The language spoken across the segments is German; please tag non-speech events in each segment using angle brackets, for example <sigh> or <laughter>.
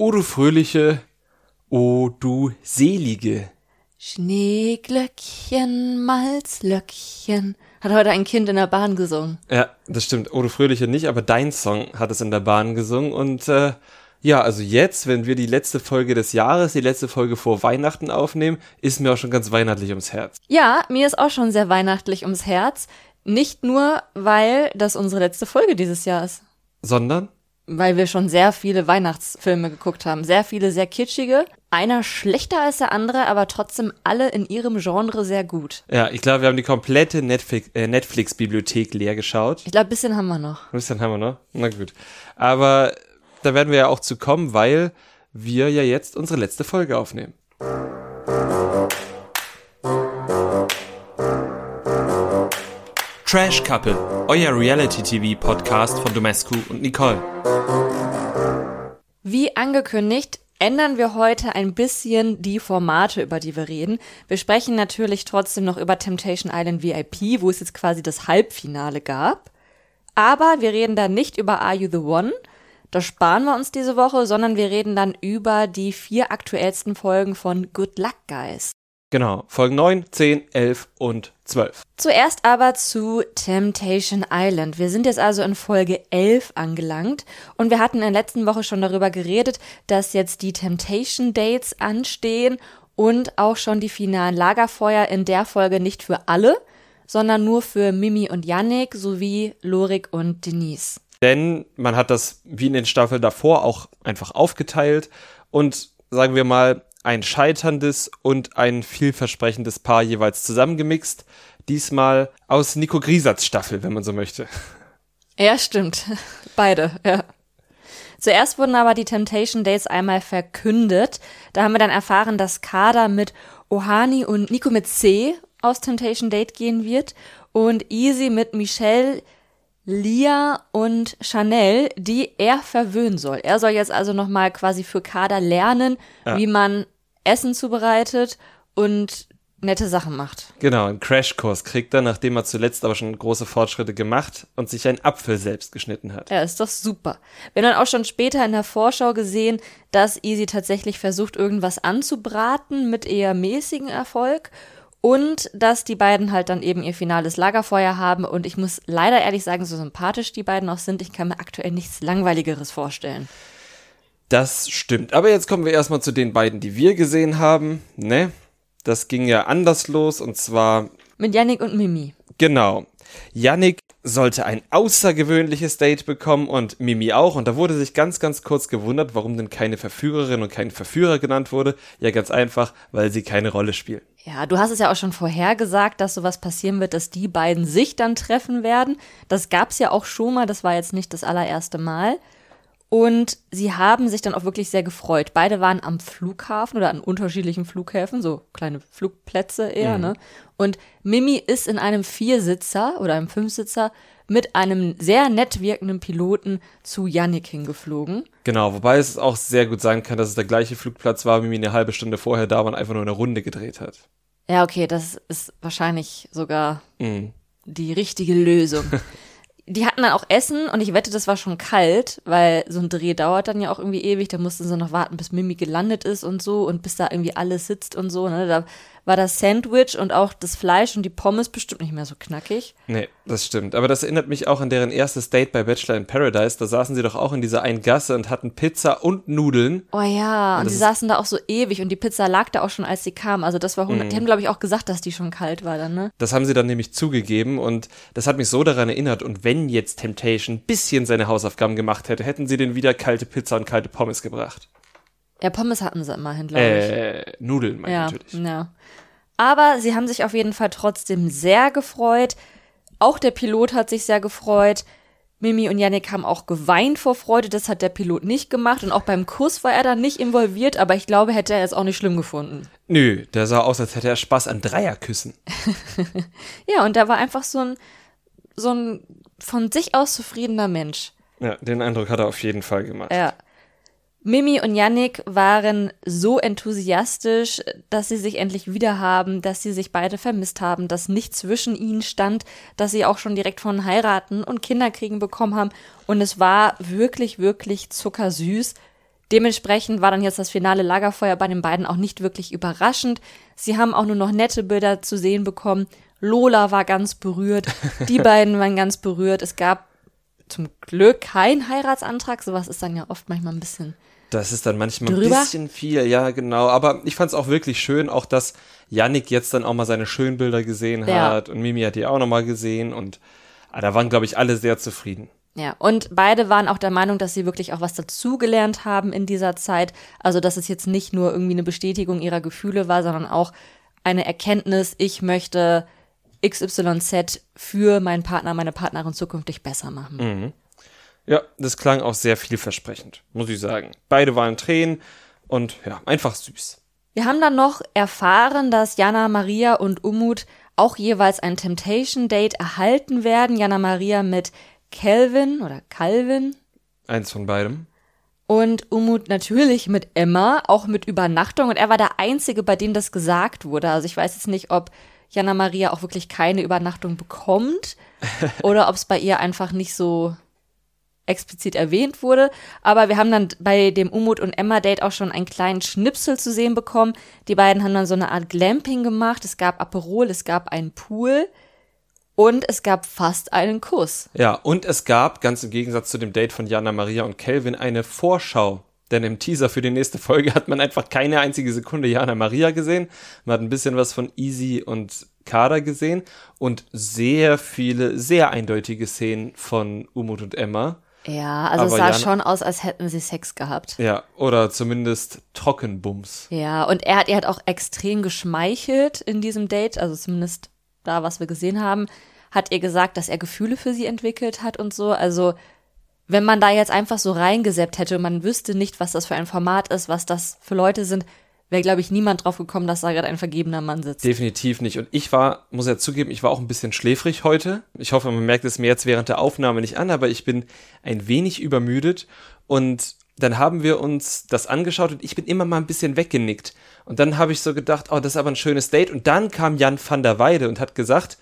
O du Fröhliche, o du Selige. Schneeglöckchen, Malzlöckchen. Hat heute ein Kind in der Bahn gesungen. Ja, das stimmt. O du Fröhliche nicht, aber dein Song hat es in der Bahn gesungen. Und äh, ja, also jetzt, wenn wir die letzte Folge des Jahres, die letzte Folge vor Weihnachten aufnehmen, ist mir auch schon ganz weihnachtlich ums Herz. Ja, mir ist auch schon sehr weihnachtlich ums Herz. Nicht nur, weil das unsere letzte Folge dieses Jahr ist. Sondern? Weil wir schon sehr viele Weihnachtsfilme geguckt haben. Sehr viele, sehr kitschige. Einer schlechter als der andere, aber trotzdem alle in ihrem Genre sehr gut. Ja, ich glaube, wir haben die komplette Netflix- äh, Netflix-Bibliothek leer geschaut. Ich glaube, ein bisschen haben wir noch. Ein bisschen haben wir noch. Na gut. Aber da werden wir ja auch zu kommen, weil wir ja jetzt unsere letzte Folge aufnehmen. Trash Couple, euer Reality-TV-Podcast von Domescu und Nicole. Wie angekündigt, ändern wir heute ein bisschen die Formate, über die wir reden. Wir sprechen natürlich trotzdem noch über Temptation Island VIP, wo es jetzt quasi das Halbfinale gab. Aber wir reden da nicht über Are You the One? Das sparen wir uns diese Woche, sondern wir reden dann über die vier aktuellsten Folgen von Good Luck Guys. Genau, Folgen 9, 10, 11 und 12. Zuerst aber zu Temptation Island. Wir sind jetzt also in Folge 11 angelangt und wir hatten in der letzten Woche schon darüber geredet, dass jetzt die Temptation Dates anstehen und auch schon die finalen Lagerfeuer in der Folge nicht für alle, sondern nur für Mimi und Yannick sowie Lorik und Denise. Denn man hat das wie in den Staffeln davor auch einfach aufgeteilt und sagen wir mal ein scheiterndes und ein vielversprechendes Paar jeweils zusammengemixt. Diesmal aus Nico Griesatz Staffel, wenn man so möchte. Ja, stimmt. <laughs> Beide, ja. Zuerst wurden aber die Temptation Dates einmal verkündet. Da haben wir dann erfahren, dass Kader mit Ohani und Nico mit C aus Temptation Date gehen wird und Easy mit Michelle, Lia und Chanel, die er verwöhnen soll. Er soll jetzt also nochmal quasi für Kader lernen, Ja. wie man Essen zubereitet und nette Sachen macht. Genau, einen Crashkurs kriegt er, nachdem er zuletzt aber schon große Fortschritte gemacht und sich einen Apfel selbst geschnitten hat. Ja, ist doch super. Wir haben dann auch schon später in der Vorschau gesehen, dass Easy tatsächlich versucht, irgendwas anzubraten mit eher mäßigem Erfolg. Und dass die beiden halt dann eben ihr finales Lagerfeuer haben. Und ich muss leider ehrlich sagen, so sympathisch die beiden auch sind, ich kann mir aktuell nichts Langweiligeres vorstellen. Das stimmt. Aber jetzt kommen wir erstmal zu den beiden, die wir gesehen haben. Ne? Das ging ja anders los und zwar Mit Yannick und Mimi. Genau. Yannick sollte ein außergewöhnliches Date bekommen und Mimi auch. Und da wurde sich ganz, ganz kurz gewundert, warum denn keine Verführerin und kein Verführer genannt wurde. Ja, ganz einfach, weil sie keine Rolle spielen. Ja, du hast es ja auch schon vorher gesagt, dass sowas passieren wird, dass die beiden sich dann treffen werden. Das gab's ja auch schon mal, das war jetzt nicht das allererste Mal. Und sie haben sich dann auch wirklich sehr gefreut. Beide waren am Flughafen oder an unterschiedlichen Flughäfen, so kleine Flugplätze eher, ne? Und Mimi ist in einem Viersitzer oder einem Fünfsitzer mit einem sehr nett wirkenden Piloten zu Yannick hingeflogen. Genau, wobei es auch sehr gut sein kann, dass es der gleiche Flugplatz war, wie Mimi eine halbe Stunde vorher da war und einfach nur eine Runde gedreht hat. Ja, okay, das ist wahrscheinlich sogar Mhm. die richtige Lösung. <laughs> Die hatten dann auch Essen und ich wette, das war schon kalt, weil so ein Dreh dauert dann ja auch irgendwie ewig. Da mussten sie noch warten, bis Mimi gelandet ist und so und bis da irgendwie alles sitzt und so. Ne? Da war das Sandwich und auch das Fleisch und die Pommes bestimmt nicht mehr so knackig. Nee, das stimmt. Aber das erinnert mich auch an deren erstes Date bei Bachelor in Paradise. Da saßen sie doch auch in dieser einen Gasse und hatten Pizza und Nudeln. Oh ja, und, das die saßen da auch so ewig und die Pizza lag da auch schon, als sie kam. Also das war 100. Die haben, glaube ich, auch gesagt, dass die schon kalt war dann, ne? Das haben sie dann nämlich zugegeben und das hat mich so daran erinnert. Und wenn jetzt Temptation ein bisschen seine Hausaufgaben gemacht hätte, hätten sie den wieder kalte Pizza und kalte Pommes gebracht. Ja, Pommes hatten sie immerhin, glaube ich. Äh, Nudeln, meine ja, ich natürlich. ja. Aber sie haben sich auf jeden Fall trotzdem sehr gefreut. Auch der Pilot hat sich sehr gefreut. Mimi und Yannick haben auch geweint vor Freude. Das hat der Pilot nicht gemacht. Und auch beim Kuss war er dann nicht involviert. Aber ich glaube, hätte er es auch nicht schlimm gefunden. Nö, der sah aus, als hätte er Spaß an Dreierküssen. <laughs> Ja, und da war einfach so ein, so ein von sich aus zufriedener Mensch. Ja, den Eindruck hat er auf jeden Fall gemacht. Ja. Mimi und Yannick waren so enthusiastisch, dass sie sich endlich wieder haben, dass sie sich beide vermisst haben, dass nichts zwischen ihnen stand, dass sie auch schon direkt von heiraten und Kinderkriegen bekommen haben. Und es war wirklich, wirklich zuckersüß. Dementsprechend war dann jetzt das finale Lagerfeuer bei den beiden auch nicht wirklich überraschend. Sie haben auch nur noch nette Bilder zu sehen bekommen. Lola war ganz berührt, <laughs> die beiden waren ganz berührt. Es gab zum Glück keinen Heiratsantrag. Sowas ist dann ja oft manchmal ein bisschen. Das ist dann manchmal Drüber? ein bisschen viel, ja, genau. Aber ich fand es auch wirklich schön, auch dass Yannick jetzt dann auch mal seine schönen Bilder gesehen Ja. hat und Mimi hat die auch nochmal gesehen und ah, da waren, glaube ich, alle sehr zufrieden. Ja, und beide waren auch der Meinung, dass sie wirklich auch was dazugelernt haben in dieser Zeit. Also, dass es jetzt nicht nur irgendwie eine Bestätigung ihrer Gefühle war, sondern auch eine Erkenntnis, ich möchte XYZ für meinen Partner, meine Partnerin zukünftig besser machen. Ja, das klang auch sehr vielversprechend, muss ich sagen. Beide waren Tränen und ja, einfach süß. Wir haben dann noch erfahren, dass Jana Maria und Umut auch jeweils ein Temptation Date erhalten werden. Jana Maria mit Calvin oder Calvin Eins von beidem. und Umut natürlich mit Emma, auch mit Übernachtung. Und er war der Einzige, bei dem das gesagt wurde. Also ich weiß jetzt nicht, ob Jana Maria auch wirklich keine Übernachtung bekommt <laughs> oder ob es bei ihr einfach nicht so explizit erwähnt wurde. Aber wir haben dann bei dem Umut und Emma Date auch schon einen kleinen Schnipsel zu sehen bekommen. Die beiden haben dann so eine Art Glamping gemacht. Es gab Aperol, es gab einen Pool und es gab fast einen Kuss. Ja, und es gab, ganz im Gegensatz zu dem Date von Jana Maria und Kelvin, eine Vorschau. Denn im Teaser für die nächste Folge hat man einfach keine einzige Sekunde Jana Maria gesehen. Man hat ein bisschen was von Easy und Kader gesehen und sehr viele, sehr eindeutige Szenen von Umut und Emma. Ja, also es Aber sah Jana- schon aus, als hätten sie Sex gehabt. Ja, oder zumindest Trockenbums. Ja, und er hat ihr hat auch extrem geschmeichelt in diesem Date, also zumindest da, was wir gesehen haben, hat ihr gesagt, dass er Gefühle für sie entwickelt hat und so. Also, wenn man da jetzt einfach so reingeseppt hätte und man wüsste nicht, was das für ein Format ist, was das für Leute sind, wäre, glaube ich, niemand drauf gekommen, dass da gerade ein vergebener Mann sitzt. Definitiv nicht. Und ich war, muss ja zugeben, ich war auch ein bisschen schläfrig heute. Ich hoffe, man merkt es mir jetzt während der Aufnahme nicht an, aber ich bin ein wenig übermüdet. Und dann haben wir uns das angeschaut und ich bin immer mal ein bisschen weggenickt. Und dann habe ich so gedacht, oh, das ist aber ein schönes Date. Und dann kam Jan van der Weide und hat gesagt,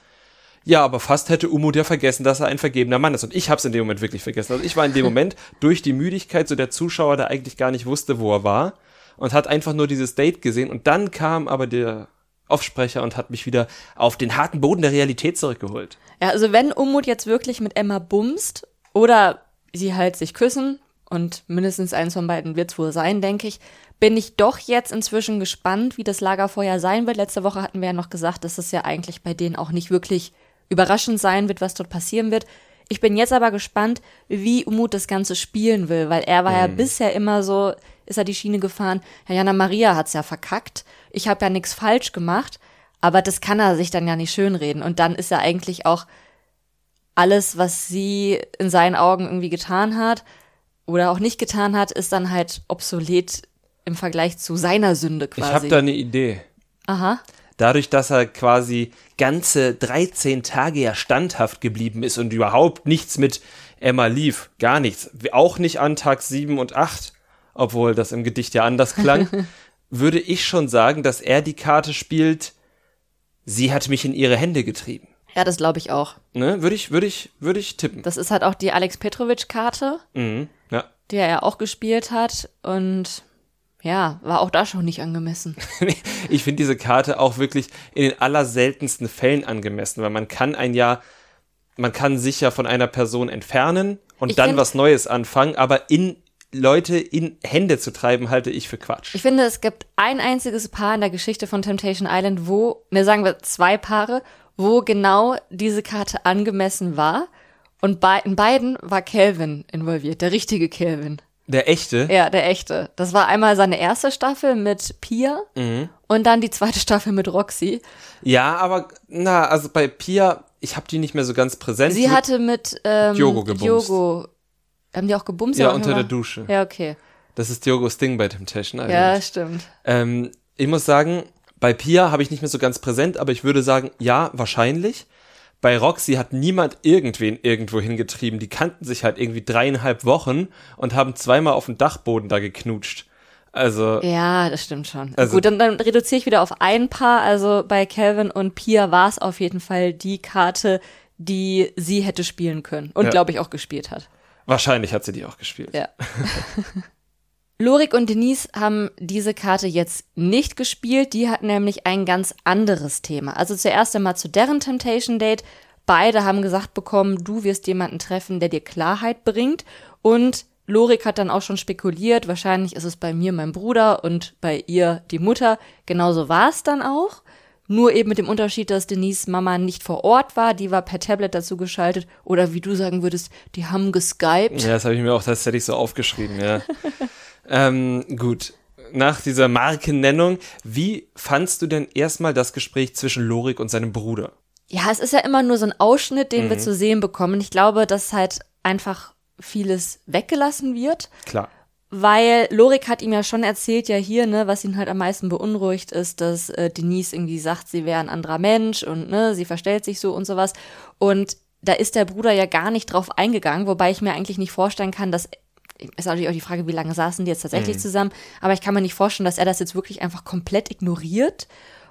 ja, aber fast hätte Umut ja vergessen, dass er ein vergebener Mann ist. Und ich habe es in dem Moment wirklich vergessen. Also ich war in dem Moment durch die Müdigkeit so der Zuschauer, der eigentlich gar nicht wusste, wo er war und hat einfach nur dieses Date gesehen. Und dann kam aber der Aufsprecher und hat mich wieder auf den harten Boden der Realität zurückgeholt. Ja, also wenn Umut jetzt wirklich mit Emma bumst oder sie halt sich küssen und mindestens eins von beiden wird's wohl sein, denke ich, bin ich doch jetzt inzwischen gespannt, wie das Lagerfeuer sein wird. Letzte Woche hatten wir ja noch gesagt, dass es ja eigentlich bei denen auch nicht wirklich überraschend sein wird, was dort passieren wird. Ich bin jetzt aber gespannt, wie Umut das Ganze spielen will, weil er war ja bisher immer so, ist er die Schiene gefahren, ja, Jana Maria hat's ja verkackt, ich habe ja nichts falsch gemacht, aber das kann er sich dann ja nicht schönreden. Und dann ist er eigentlich auch alles, was sie in seinen Augen irgendwie getan hat oder auch nicht getan hat, ist dann halt obsolet im Vergleich zu seiner Sünde quasi. Ich habe da eine Idee. Aha. Dadurch, dass er quasi ganze 13 Tage ja standhaft geblieben ist und überhaupt nichts mit Emma lief, gar nichts, auch nicht an Tag 7 und 8, obwohl das im Gedicht ja anders klang, <laughs> würde ich schon sagen, dass er die Karte spielt, sie hat mich in ihre Hände getrieben. Ja, das glaube ich auch. Ne? Würde ich, würde ich, würde ich tippen. Das ist halt auch die Alex Petrovic-Karte, Mhm. Ja. die er ja auch gespielt hat. Und ja, war auch da schon nicht angemessen. <laughs> ich finde diese Karte auch wirklich in den allerseltensten Fällen angemessen, weil man kann ein Jahr, man kann sich ja von einer Person entfernen und Ich dann was Neues anfangen, aber in Leute in Hände zu treiben, halte ich für Quatsch. Ich finde, es gibt ein einziges Paar in der Geschichte von Temptation Island, wo, ne, sagen wir zwei Paare, wo genau diese Karte angemessen war. Und bei, in beiden war Calvin involviert, der richtige Calvin. Der echte, Ja, der echte. Das war einmal seine erste Staffel mit Pia und dann die zweite <laughs> Staffel mit Roxy. ja, aber na, also bei Pia, ich habe die nicht mehr so ganz präsent. Sie hatte mit ähm, Diogo gebumst. Diogo, haben die auch gebumst? ja unter der irgendwann? Dusche. Ja, okay. Das ist Diogos Ding bei Temptation Island. Ja, stimmt. Ähm, ich muss sagen, bei Pia habe ich nicht mehr so ganz präsent, aber ich würde sagen, ja, wahrscheinlich. Bei Roxy hat niemand irgendwen irgendwo hingetrieben. Die kannten sich halt irgendwie dreieinhalb Wochen und haben zweimal auf dem Dachboden da geknutscht. Also, Ja, das stimmt schon. Also- Gut, dann, dann reduziere ich wieder auf ein Paar. Also bei Calvin und Pia war es auf jeden Fall die Karte, die sie hätte spielen können. Und Ja. glaube ich auch gespielt hat. wahrscheinlich hat sie die auch gespielt. Ja. <laughs> Lorik und Denise haben diese Karte jetzt nicht gespielt. Die hatten nämlich ein ganz anderes Thema. Also zuerst einmal zu deren Temptation Date. Beide haben gesagt bekommen, du wirst jemanden treffen, der dir Klarheit bringt. Und Lorik hat dann auch schon spekuliert, wahrscheinlich ist es bei mir mein Bruder und bei ihr die Mutter. Genauso war es dann auch. Nur eben mit dem Unterschied, dass Denise Mama nicht vor Ort war, die war per Tablet dazu geschaltet. Oder wie du sagen würdest, die haben geskypt. Ja, das habe ich mir auch tatsächlich so aufgeschrieben, ja. <laughs> ähm, gut. Nach dieser Markennennung, wie fandst du denn erstmal das Gespräch zwischen Lorik und seinem Bruder? Ja, es ist ja immer nur so ein Ausschnitt, den mhm. wir zu sehen bekommen. Ich glaube, dass halt einfach vieles weggelassen wird. Klar. Weil Lorik hat ihm ja schon erzählt, ja hier, ne, was ihn halt am meisten beunruhigt, ist, dass äh, Denise irgendwie sagt, sie wäre ein anderer Mensch und ne, sie verstellt sich so und sowas. Und da ist der Bruder ja gar nicht drauf eingegangen, wobei ich mir eigentlich nicht vorstellen kann, dass ist natürlich auch die Frage, wie lange saßen die jetzt tatsächlich mhm. zusammen, aber ich kann mir nicht vorstellen, dass er das jetzt wirklich einfach komplett ignoriert.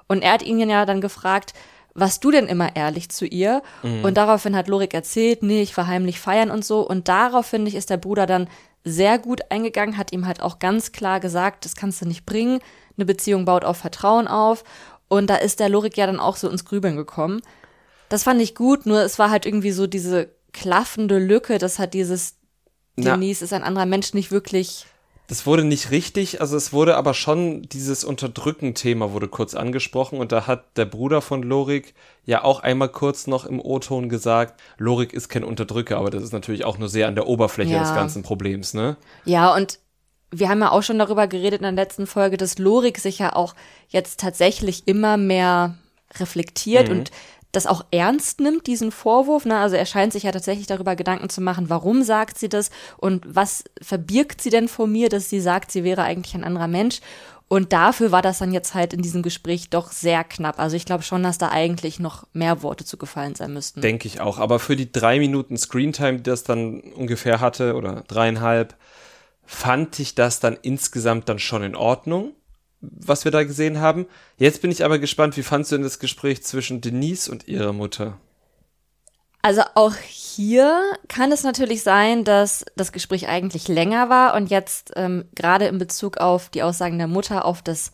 Und er hat ihn ja dann gefragt, warst du denn immer ehrlich zu ihr? Mhm. Und daraufhin hat Lorik erzählt, nee, ich war heimlich feiern und so. Und darauf, finde ich, ist der Bruder dann sehr gut eingegangen, hat ihm halt auch ganz klar gesagt, das kannst du nicht bringen. Eine Beziehung baut auf Vertrauen auf. Und da ist der Lorik ja dann auch so ins Grübeln gekommen. Das fand ich gut, nur es war halt irgendwie so diese klaffende Lücke, das hat dieses Denise ist ein anderer Mensch nicht wirklich das wurde nicht richtig, also es wurde aber schon dieses Unterdrücken-Thema wurde kurz angesprochen und da hat der Bruder von Lorik ja auch einmal kurz noch im O-Ton gesagt, Lorik ist kein Unterdrücker, aber das ist natürlich auch nur sehr an der Oberfläche ja. des ganzen Problems, ne? Ja, und wir haben ja auch schon darüber geredet in der letzten Folge, dass Lorik sich ja auch jetzt tatsächlich immer mehr reflektiert mhm. und das auch ernst nimmt, diesen Vorwurf. Ne? Also er scheint sich ja tatsächlich darüber Gedanken zu machen, warum sagt sie das und was verbirgt sie denn vor mir, dass sie sagt, sie wäre eigentlich ein anderer Mensch. Und dafür war das dann jetzt halt in diesem Gespräch doch sehr knapp. Also ich glaube schon, dass da eigentlich noch mehr Worte zu gefallen sein müssten. Denke ich auch. Aber für die drei Minuten Screentime, die das dann ungefähr hatte, oder dreieinhalb, fand ich das dann insgesamt dann schon in Ordnung was wir da gesehen haben. Jetzt bin ich aber gespannt, wie fandst du denn das Gespräch zwischen Denise und ihrer Mutter? Also auch hier kann es natürlich sein, dass das Gespräch eigentlich länger war und jetzt ähm, gerade in Bezug auf die Aussagen der Mutter auf das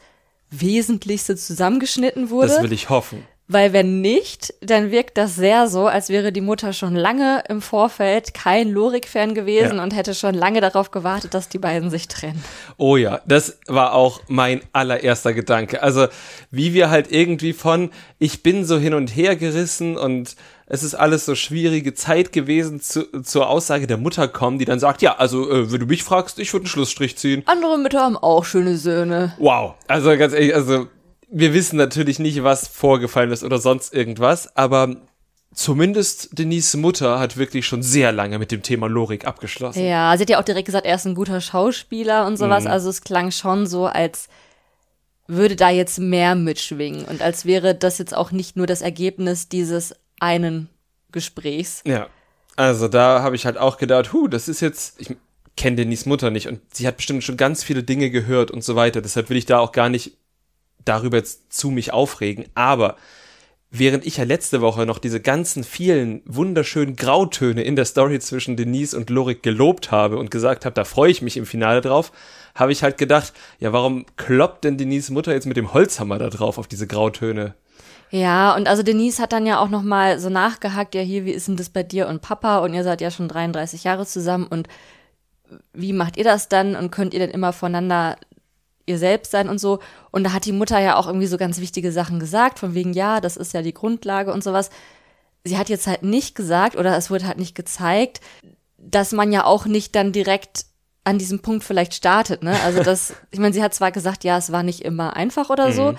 Wesentlichste zusammengeschnitten wurde. Das will ich hoffen. Weil wenn nicht, dann wirkt das sehr so, als wäre die Mutter schon lange im Vorfeld kein Lorik-Fan gewesen ja. und hätte schon lange darauf gewartet, dass die beiden sich trennen. Oh ja, das war auch mein allererster Gedanke. Also wie wir halt irgendwie von, ich bin so hin und her gerissen und es ist alles so schwierige Zeit gewesen zu, zur Aussage der Mutter kommen, die dann sagt, ja, also äh, wenn du mich fragst, ich würde einen Schlussstrich ziehen. Andere Mütter haben auch schöne Söhne. Wow, also ganz ehrlich, also wir wissen natürlich nicht, was vorgefallen ist oder sonst irgendwas, aber zumindest Denise Mutter hat wirklich schon sehr lange mit dem Thema Lorik abgeschlossen. Ja, sie hat ja auch direkt gesagt, er ist ein guter Schauspieler und sowas. Mhm. Also es klang schon so, als würde da jetzt mehr mitschwingen und als wäre das jetzt auch nicht nur das Ergebnis dieses einen Gesprächs. Ja. Also da habe ich halt auch gedacht, hu, das ist jetzt, ich kenne Denise Mutter nicht und sie hat bestimmt schon ganz viele Dinge gehört und so weiter. Deshalb will ich da auch gar nicht darüber zu mich aufregen, aber während ich ja letzte Woche noch diese ganzen vielen wunderschönen Grautöne in der Story zwischen Denise und Lorik gelobt habe und gesagt habe, da freue ich mich im Finale drauf, habe ich halt gedacht, ja, warum kloppt denn Denise Mutter jetzt mit dem Holzhammer da drauf auf diese Grautöne? Ja, und also Denise hat dann ja auch noch mal so nachgehakt, ja hier, wie ist denn das bei dir und Papa und ihr seid ja schon 33 Jahre zusammen und wie macht ihr das dann und könnt ihr denn immer voneinander ihr selbst sein und so. Und da hat die Mutter ja auch irgendwie so ganz wichtige Sachen gesagt, von wegen, ja, das ist ja die Grundlage und sowas. Sie hat jetzt halt nicht gesagt oder es wurde halt nicht gezeigt, dass man ja auch nicht dann direkt an diesem Punkt vielleicht startet, ne? Also <laughs> das, ich meine, sie hat zwar gesagt, ja, es war nicht immer einfach oder so, mhm.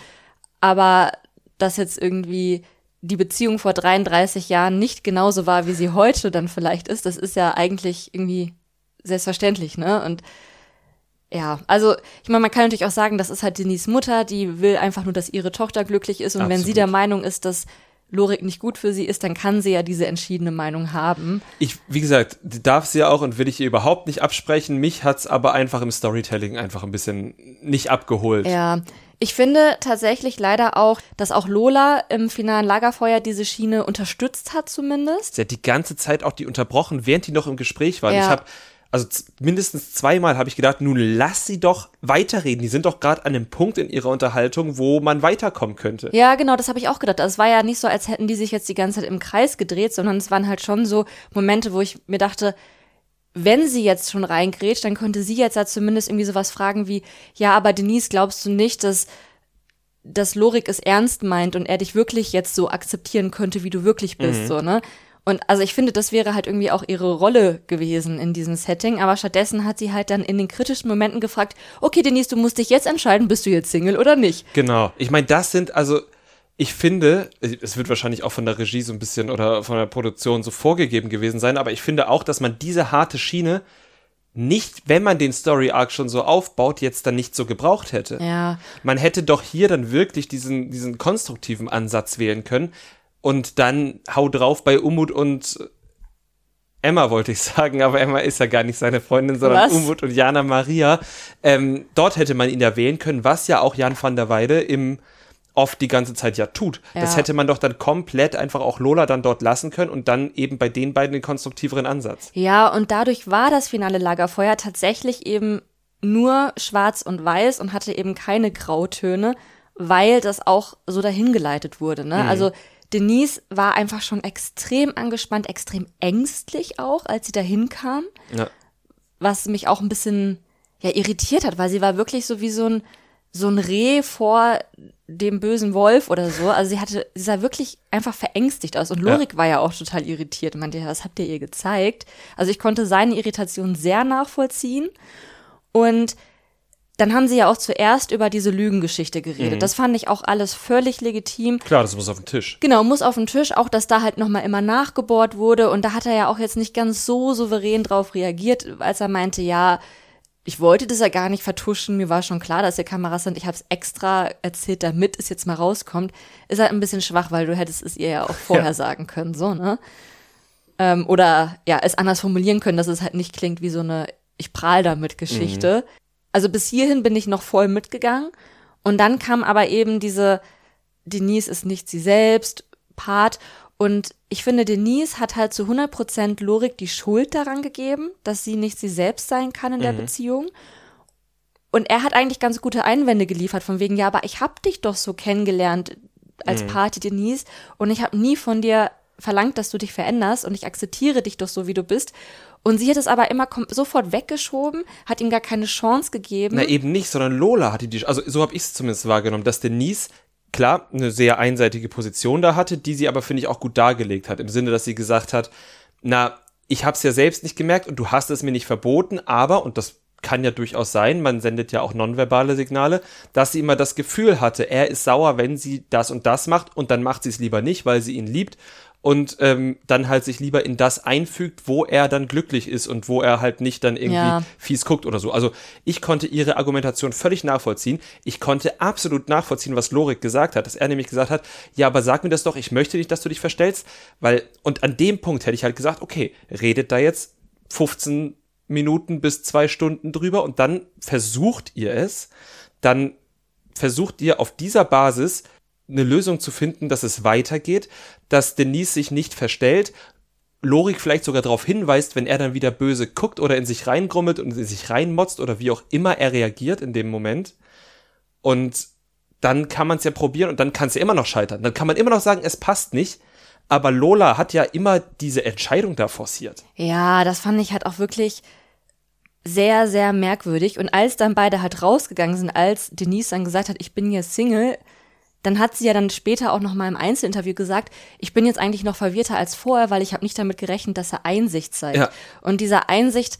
aber dass jetzt irgendwie die Beziehung vor 33 Jahren nicht genauso war, wie sie heute dann vielleicht ist, das ist ja eigentlich irgendwie selbstverständlich, ne? Und ja, also ich meine, man kann natürlich auch sagen, das ist halt Denise Mutter, die will einfach nur, dass ihre Tochter glücklich ist. Und Absolut. wenn sie der Meinung ist, dass Lorik nicht gut für sie ist, dann kann sie ja diese entschiedene Meinung haben. Ich, wie gesagt, darf sie ja auch und will ich ihr überhaupt nicht absprechen. Mich hat's aber einfach im Storytelling einfach ein bisschen nicht abgeholt. Ja. Ich finde tatsächlich leider auch, dass auch Lola im finalen Lagerfeuer diese Schiene unterstützt hat zumindest. Sie hat die ganze Zeit auch die unterbrochen, während die noch im Gespräch waren. Ja. Ich habe also mindestens zweimal habe ich gedacht, nun lass sie doch weiterreden. Die sind doch gerade an einem Punkt in ihrer Unterhaltung, wo man weiterkommen könnte. Ja, genau, das habe ich auch gedacht. Also es war ja nicht so, als hätten die sich jetzt die ganze Zeit im Kreis gedreht, sondern es waren halt schon so Momente, wo ich mir dachte, wenn sie jetzt schon reingrätscht, dann könnte sie jetzt ja zumindest irgendwie sowas fragen wie, ja, aber Denise, glaubst du nicht, dass, dass Lorik es ernst meint und er dich wirklich jetzt so akzeptieren könnte, wie du wirklich bist, mhm. so, ne? Und also ich finde, das wäre halt irgendwie auch ihre Rolle gewesen in diesem Setting, aber stattdessen hat sie halt dann in den kritischen Momenten gefragt, okay, Denise, du musst dich jetzt entscheiden, bist du jetzt Single oder nicht? Genau. Ich meine, das sind also ich finde, es wird wahrscheinlich auch von der Regie so ein bisschen oder von der Produktion so vorgegeben gewesen sein, aber ich finde auch, dass man diese harte Schiene nicht, wenn man den Story Arc schon so aufbaut, jetzt dann nicht so gebraucht hätte. Ja. Man hätte doch hier dann wirklich diesen, diesen konstruktiven Ansatz wählen können und dann hau drauf bei Umut und Emma wollte ich <laughs> sagen, aber Emma ist ja gar nicht seine Freundin, sondern was? Umut und Jana Maria. Ähm, dort hätte man ihn erwähnen können, was ja auch Jan van der Weide im oft die ganze Zeit ja tut. Ja. Das hätte man doch dann komplett einfach auch Lola dann dort lassen können und dann eben bei den beiden den konstruktiveren Ansatz. Ja, und dadurch war das finale Lagerfeuer tatsächlich eben nur schwarz und weiß und hatte eben keine Grautöne, weil das auch so dahingeleitet wurde. Ne? Mhm. Also Denise war einfach schon extrem angespannt, extrem ängstlich auch, als sie dahin kam. Ja. Was mich auch ein bisschen ja, irritiert hat, weil sie war wirklich so wie so ein so ein Reh vor dem bösen Wolf oder so. Also sie hatte, sie sah wirklich einfach verängstigt aus. Und Lorik ja. war ja auch total irritiert. Meinte, ja, was habt ihr ihr gezeigt? Also ich konnte seine Irritation sehr nachvollziehen. Und dann haben sie ja auch zuerst über diese Lügengeschichte geredet. Mhm. Das fand ich auch alles völlig legitim. Klar, das muss auf den Tisch. Genau, muss auf den Tisch. Auch, dass da halt nochmal immer nachgebohrt wurde. Und da hat er ja auch jetzt nicht ganz so souverän drauf reagiert, als er meinte, ja, ich wollte das ja gar nicht vertuschen. Mir war schon klar, dass hier Kameras sind. Ich habe es extra erzählt, damit es jetzt mal rauskommt. Ist halt ein bisschen schwach, weil du hättest es ihr ja auch vorher ja. sagen können, so, ne? Ähm, oder ja, es anders formulieren können, dass es halt nicht klingt wie so eine Ich prahl damit Geschichte. Mhm. Also bis hierhin bin ich noch voll mitgegangen. Und dann kam aber eben diese Denise ist nicht sie selbst Part und ich finde, Denise hat halt zu 100% Lorik die Schuld daran gegeben, dass sie nicht sie selbst sein kann in der mhm. Beziehung. Und er hat eigentlich ganz gute Einwände geliefert, von wegen, ja, aber ich hab dich doch so kennengelernt als mhm. Party Denise und ich habe nie von dir verlangt, dass du dich veränderst und ich akzeptiere dich doch so, wie du bist. Und sie hat es aber immer sofort weggeschoben, hat ihm gar keine Chance gegeben. Na eben nicht, sondern Lola hat die, also so habe ich es zumindest wahrgenommen, dass Denise klar eine sehr einseitige Position da hatte, die sie aber, finde ich, auch gut dargelegt hat. Im Sinne, dass sie gesagt hat, na, ich habe es ja selbst nicht gemerkt und du hast es mir nicht verboten, aber, und das kann ja durchaus sein, man sendet ja auch nonverbale Signale, dass sie immer das Gefühl hatte, er ist sauer, wenn sie das und das macht und dann macht sie es lieber nicht, weil sie ihn liebt und ähm, dann halt sich lieber in das einfügt, wo er dann glücklich ist und wo er halt nicht dann irgendwie ja. fies guckt oder so. Also ich konnte ihre Argumentation völlig nachvollziehen. Ich konnte absolut nachvollziehen, was Lorik gesagt hat, dass er nämlich gesagt hat, ja, aber sag mir das doch, ich möchte nicht, dass du dich verstellst, weil und an dem Punkt hätte ich halt gesagt, okay, redet da jetzt 15 Minuten bis zwei Stunden drüber und dann versucht ihr es, dann versucht ihr auf dieser Basis eine Lösung zu finden, dass es weitergeht, dass Denise sich nicht verstellt, Lorik vielleicht sogar darauf hinweist, wenn er dann wieder böse guckt oder in sich reingrummelt und in sich reinmotzt oder wie auch immer er reagiert in dem Moment. Und dann kann man es ja probieren und dann kann es ja immer noch scheitern. Dann kann man immer noch sagen, es passt nicht. Aber Lola hat ja immer diese Entscheidung da forciert. Ja, das fand ich halt auch wirklich sehr, sehr merkwürdig. Und als dann beide halt rausgegangen sind, als Denise dann gesagt hat, ich bin jetzt Single, dann hat sie ja dann später auch noch mal im Einzelinterview gesagt, ich bin jetzt eigentlich noch verwirrter als vorher, weil ich habe nicht damit gerechnet, dass er Einsicht zeigt. Ja. Und dieser Einsicht,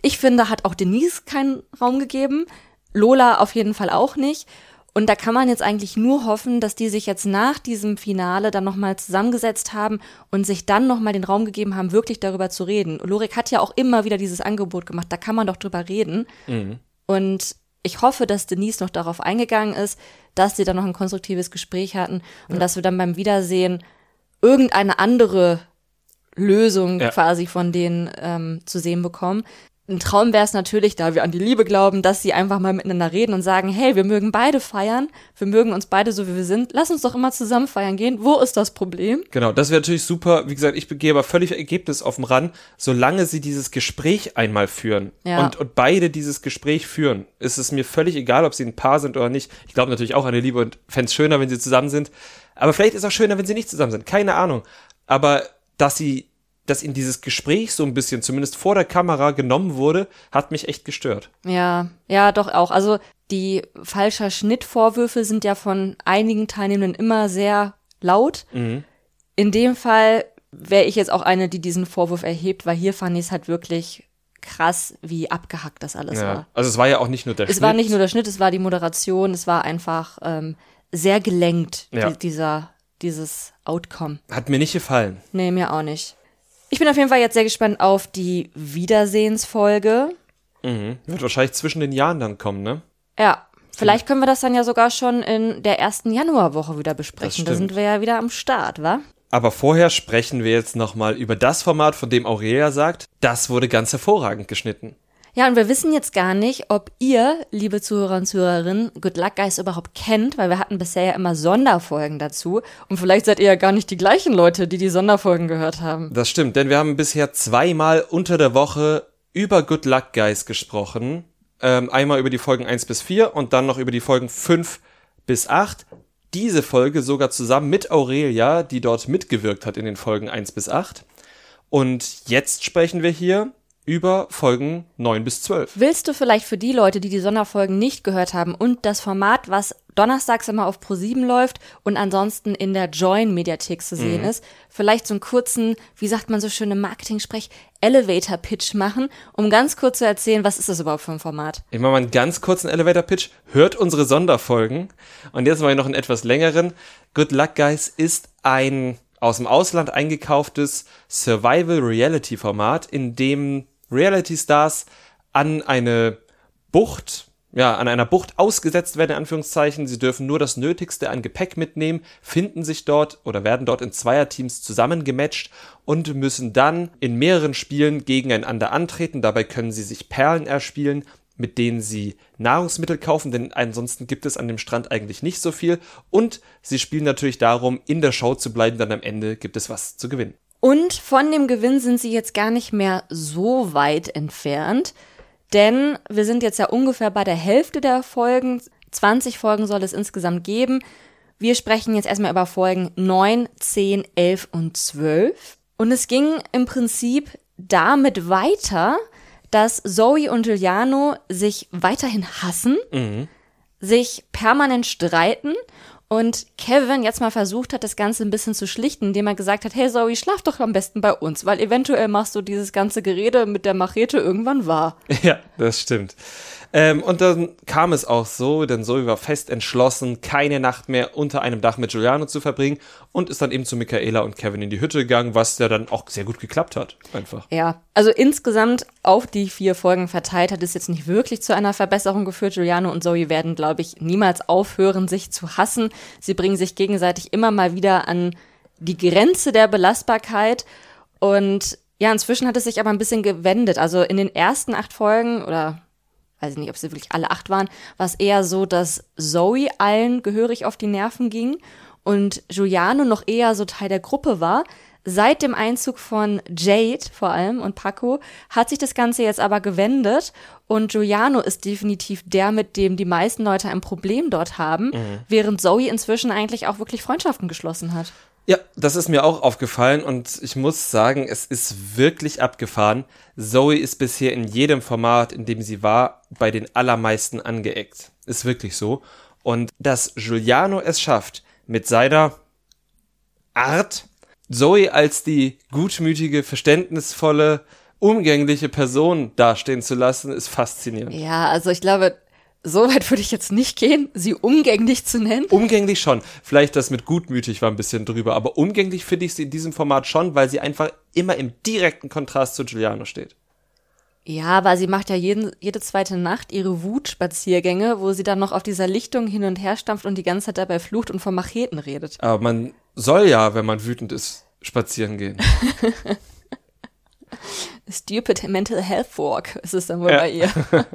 ich finde, hat auch Denise keinen Raum gegeben, Lola auf jeden Fall auch nicht. Und da kann man jetzt eigentlich nur hoffen, dass die sich jetzt nach diesem Finale dann nochmal zusammengesetzt haben und sich dann nochmal den Raum gegeben haben, wirklich darüber zu reden. Lorik hat ja auch immer wieder dieses Angebot gemacht, da kann man doch drüber reden. Mhm. Und ich hoffe, dass Denise noch darauf eingegangen ist, dass sie dann noch ein konstruktives Gespräch hatten und ja. dass wir dann beim Wiedersehen irgendeine andere Lösung ja. quasi von denen ähm, zu sehen bekommen. Ein Traum wäre es natürlich, da wir an die Liebe glauben, dass sie einfach mal miteinander reden und sagen, hey, wir mögen beide feiern, wir mögen uns beide so, wie wir sind, lass uns doch immer zusammen feiern gehen. Wo ist das Problem? Genau, das wäre natürlich super. Wie gesagt, ich gehe aber völlig Ergebnis offen ran, solange sie dieses Gespräch einmal führen Ja. und, und beide dieses Gespräch führen, ist es mir völlig egal, ob sie ein Paar sind oder nicht. Ich glaube natürlich auch an die Liebe und fände es schöner, wenn sie zusammen sind. Aber vielleicht ist es auch schöner, wenn sie nicht zusammen sind. Keine Ahnung. Aber dass sie, dass ihnen dieses Gespräch so ein bisschen, zumindest vor der Kamera, genommen wurde, hat mich echt gestört. Ja, ja, doch auch. Also die falscher Schnittvorwürfe sind ja von einigen Teilnehmenden immer sehr laut. In dem Fall wäre ich jetzt auch eine, die diesen Vorwurf erhebt, weil hier fand ich es halt wirklich krass, wie abgehackt das alles war. Also es war ja auch nicht nur der Es Schnitt. war nicht nur der Schnitt, es war die Moderation, es war einfach ähm, sehr gelenkt, Ja. die, dieser, dieses Outcome. Hat mir nicht gefallen. Nee, mir auch nicht. Ich bin auf jeden Fall jetzt sehr gespannt auf die Wiedersehensfolge. Wird wahrscheinlich zwischen den Jahren dann kommen, ne? Ja, vielleicht können wir das dann ja sogar schon in der ersten Januarwoche wieder besprechen. Da sind wir ja wieder am Start, wa? Aber vorher sprechen wir jetzt nochmal über das Format, von dem Aurelia sagt, das wurde ganz hervorragend geschnitten. Ja, und wir wissen jetzt gar nicht, ob ihr, liebe Zuhörer und Zuhörerinnen, Good Luck Guys überhaupt kennt, weil wir hatten bisher ja immer Sonderfolgen dazu. Und vielleicht seid ihr ja gar nicht die gleichen Leute, die die Sonderfolgen gehört haben. Das stimmt, denn wir haben bisher zweimal unter der Woche über Good Luck Guys gesprochen. Ähm, einmal über die Folgen 1 bis 4 und dann noch über die Folgen 5 bis 8. Diese Folge sogar zusammen mit Aurelia, die dort mitgewirkt hat in den Folgen 1 bis 8. Und jetzt sprechen wir hier über Folgen 9 bis 12. Willst du vielleicht für die Leute, die die Sonderfolgen nicht gehört haben und das Format, was donnerstags immer auf Pro7 läuft und ansonsten in der Join-Mediathek zu sehen ist, vielleicht so einen kurzen, wie sagt man so schön im Marketing-Sprech, Elevator-Pitch machen, um ganz kurz zu erzählen, was ist das überhaupt für ein Format? Ich mache mal einen ganz kurzen Elevator-Pitch. Hört unsere Sonderfolgen. Und jetzt mal noch einen etwas längeren. Good Luck Guys ist ein aus dem Ausland eingekauftes Survival-Reality-Format, in dem Reality-Stars an eine Bucht, ja, an einer Bucht ausgesetzt werden, in Anführungszeichen. Sie dürfen nur das Nötigste an Gepäck mitnehmen, finden sich dort oder werden dort in Zweierteams zusammengematcht und müssen dann in mehreren Spielen gegeneinander antreten. Dabei können sie sich Perlen erspielen, mit denen sie Nahrungsmittel kaufen, denn ansonsten gibt es an dem Strand eigentlich nicht so viel. Und sie spielen natürlich darum, in der Show zu bleiben, denn am Ende gibt es was zu gewinnen. Und von dem Gewinn sind sie jetzt gar nicht mehr so weit entfernt, denn wir sind jetzt ja ungefähr bei der Hälfte der Folgen. 20 Folgen soll es insgesamt geben. Wir sprechen jetzt erstmal über Folgen 9, 10, 11 und 12. Und es ging im Prinzip damit weiter, dass Zoe und Giuliano sich weiterhin hassen, sich permanent streiten und Kevin jetzt mal versucht hat, das Ganze ein bisschen zu schlichten, indem er gesagt hat, hey Zoe, schlaf doch am besten bei uns, weil eventuell machst du dieses ganze Gerede mit der Machete irgendwann wahr. <laughs> Ja, das stimmt. Ähm, und dann kam es auch so, denn Zoe war fest entschlossen, keine Nacht mehr unter einem Dach mit Giuliano zu verbringen und ist dann eben zu Michaela und Kevin in die Hütte gegangen, was ja dann auch sehr gut geklappt hat. Einfach. Ja, also insgesamt auf die vier Folgen verteilt hat es jetzt nicht wirklich zu einer Verbesserung geführt. Giuliano und Zoe werden, glaube ich, niemals aufhören, sich zu hassen. Sie bringen sich gegenseitig immer mal wieder an die Grenze der Belastbarkeit und ja, inzwischen hat es sich aber ein bisschen gewendet. Also in den ersten acht Folgen oder weiß ich nicht, ob sie wirklich alle acht waren, war es eher so, dass Zoe allen gehörig auf die Nerven ging und Giuliano noch eher so Teil der Gruppe war. Seit dem Einzug von Jade vor allem und Paco hat sich das Ganze jetzt aber gewendet und Giuliano ist definitiv der, mit dem die meisten Leute ein Problem dort haben, während Zoe inzwischen eigentlich auch wirklich Freundschaften geschlossen hat. Ja, das ist mir auch aufgefallen und ich muss sagen, es ist wirklich abgefahren. Zoe ist bisher in jedem Format, in dem sie war, bei den allermeisten angeeckt. Ist wirklich so. Und dass Giuliano es schafft, mit seiner Art Zoe als die gutmütige, verständnisvolle, umgängliche Person dastehen zu lassen, ist faszinierend. Ja, also ich glaube, so weit würde ich jetzt nicht gehen, sie umgänglich zu nennen. Umgänglich schon. Vielleicht das mit gutmütig war ein bisschen drüber, aber umgänglich finde ich sie in diesem Format schon, weil sie einfach immer im direkten Kontrast zu Giuliano steht. Ja, aber sie macht ja jeden, jede zweite Nacht ihre Wutspaziergänge, wo sie dann noch auf dieser Lichtung hin und her stampft und die ganze Zeit dabei flucht und von Macheten redet. Aber man soll ja, wenn man wütend ist, spazieren gehen. <laughs> Stupid Mental Health Walk ist es dann wohl ja. bei ihr. <laughs>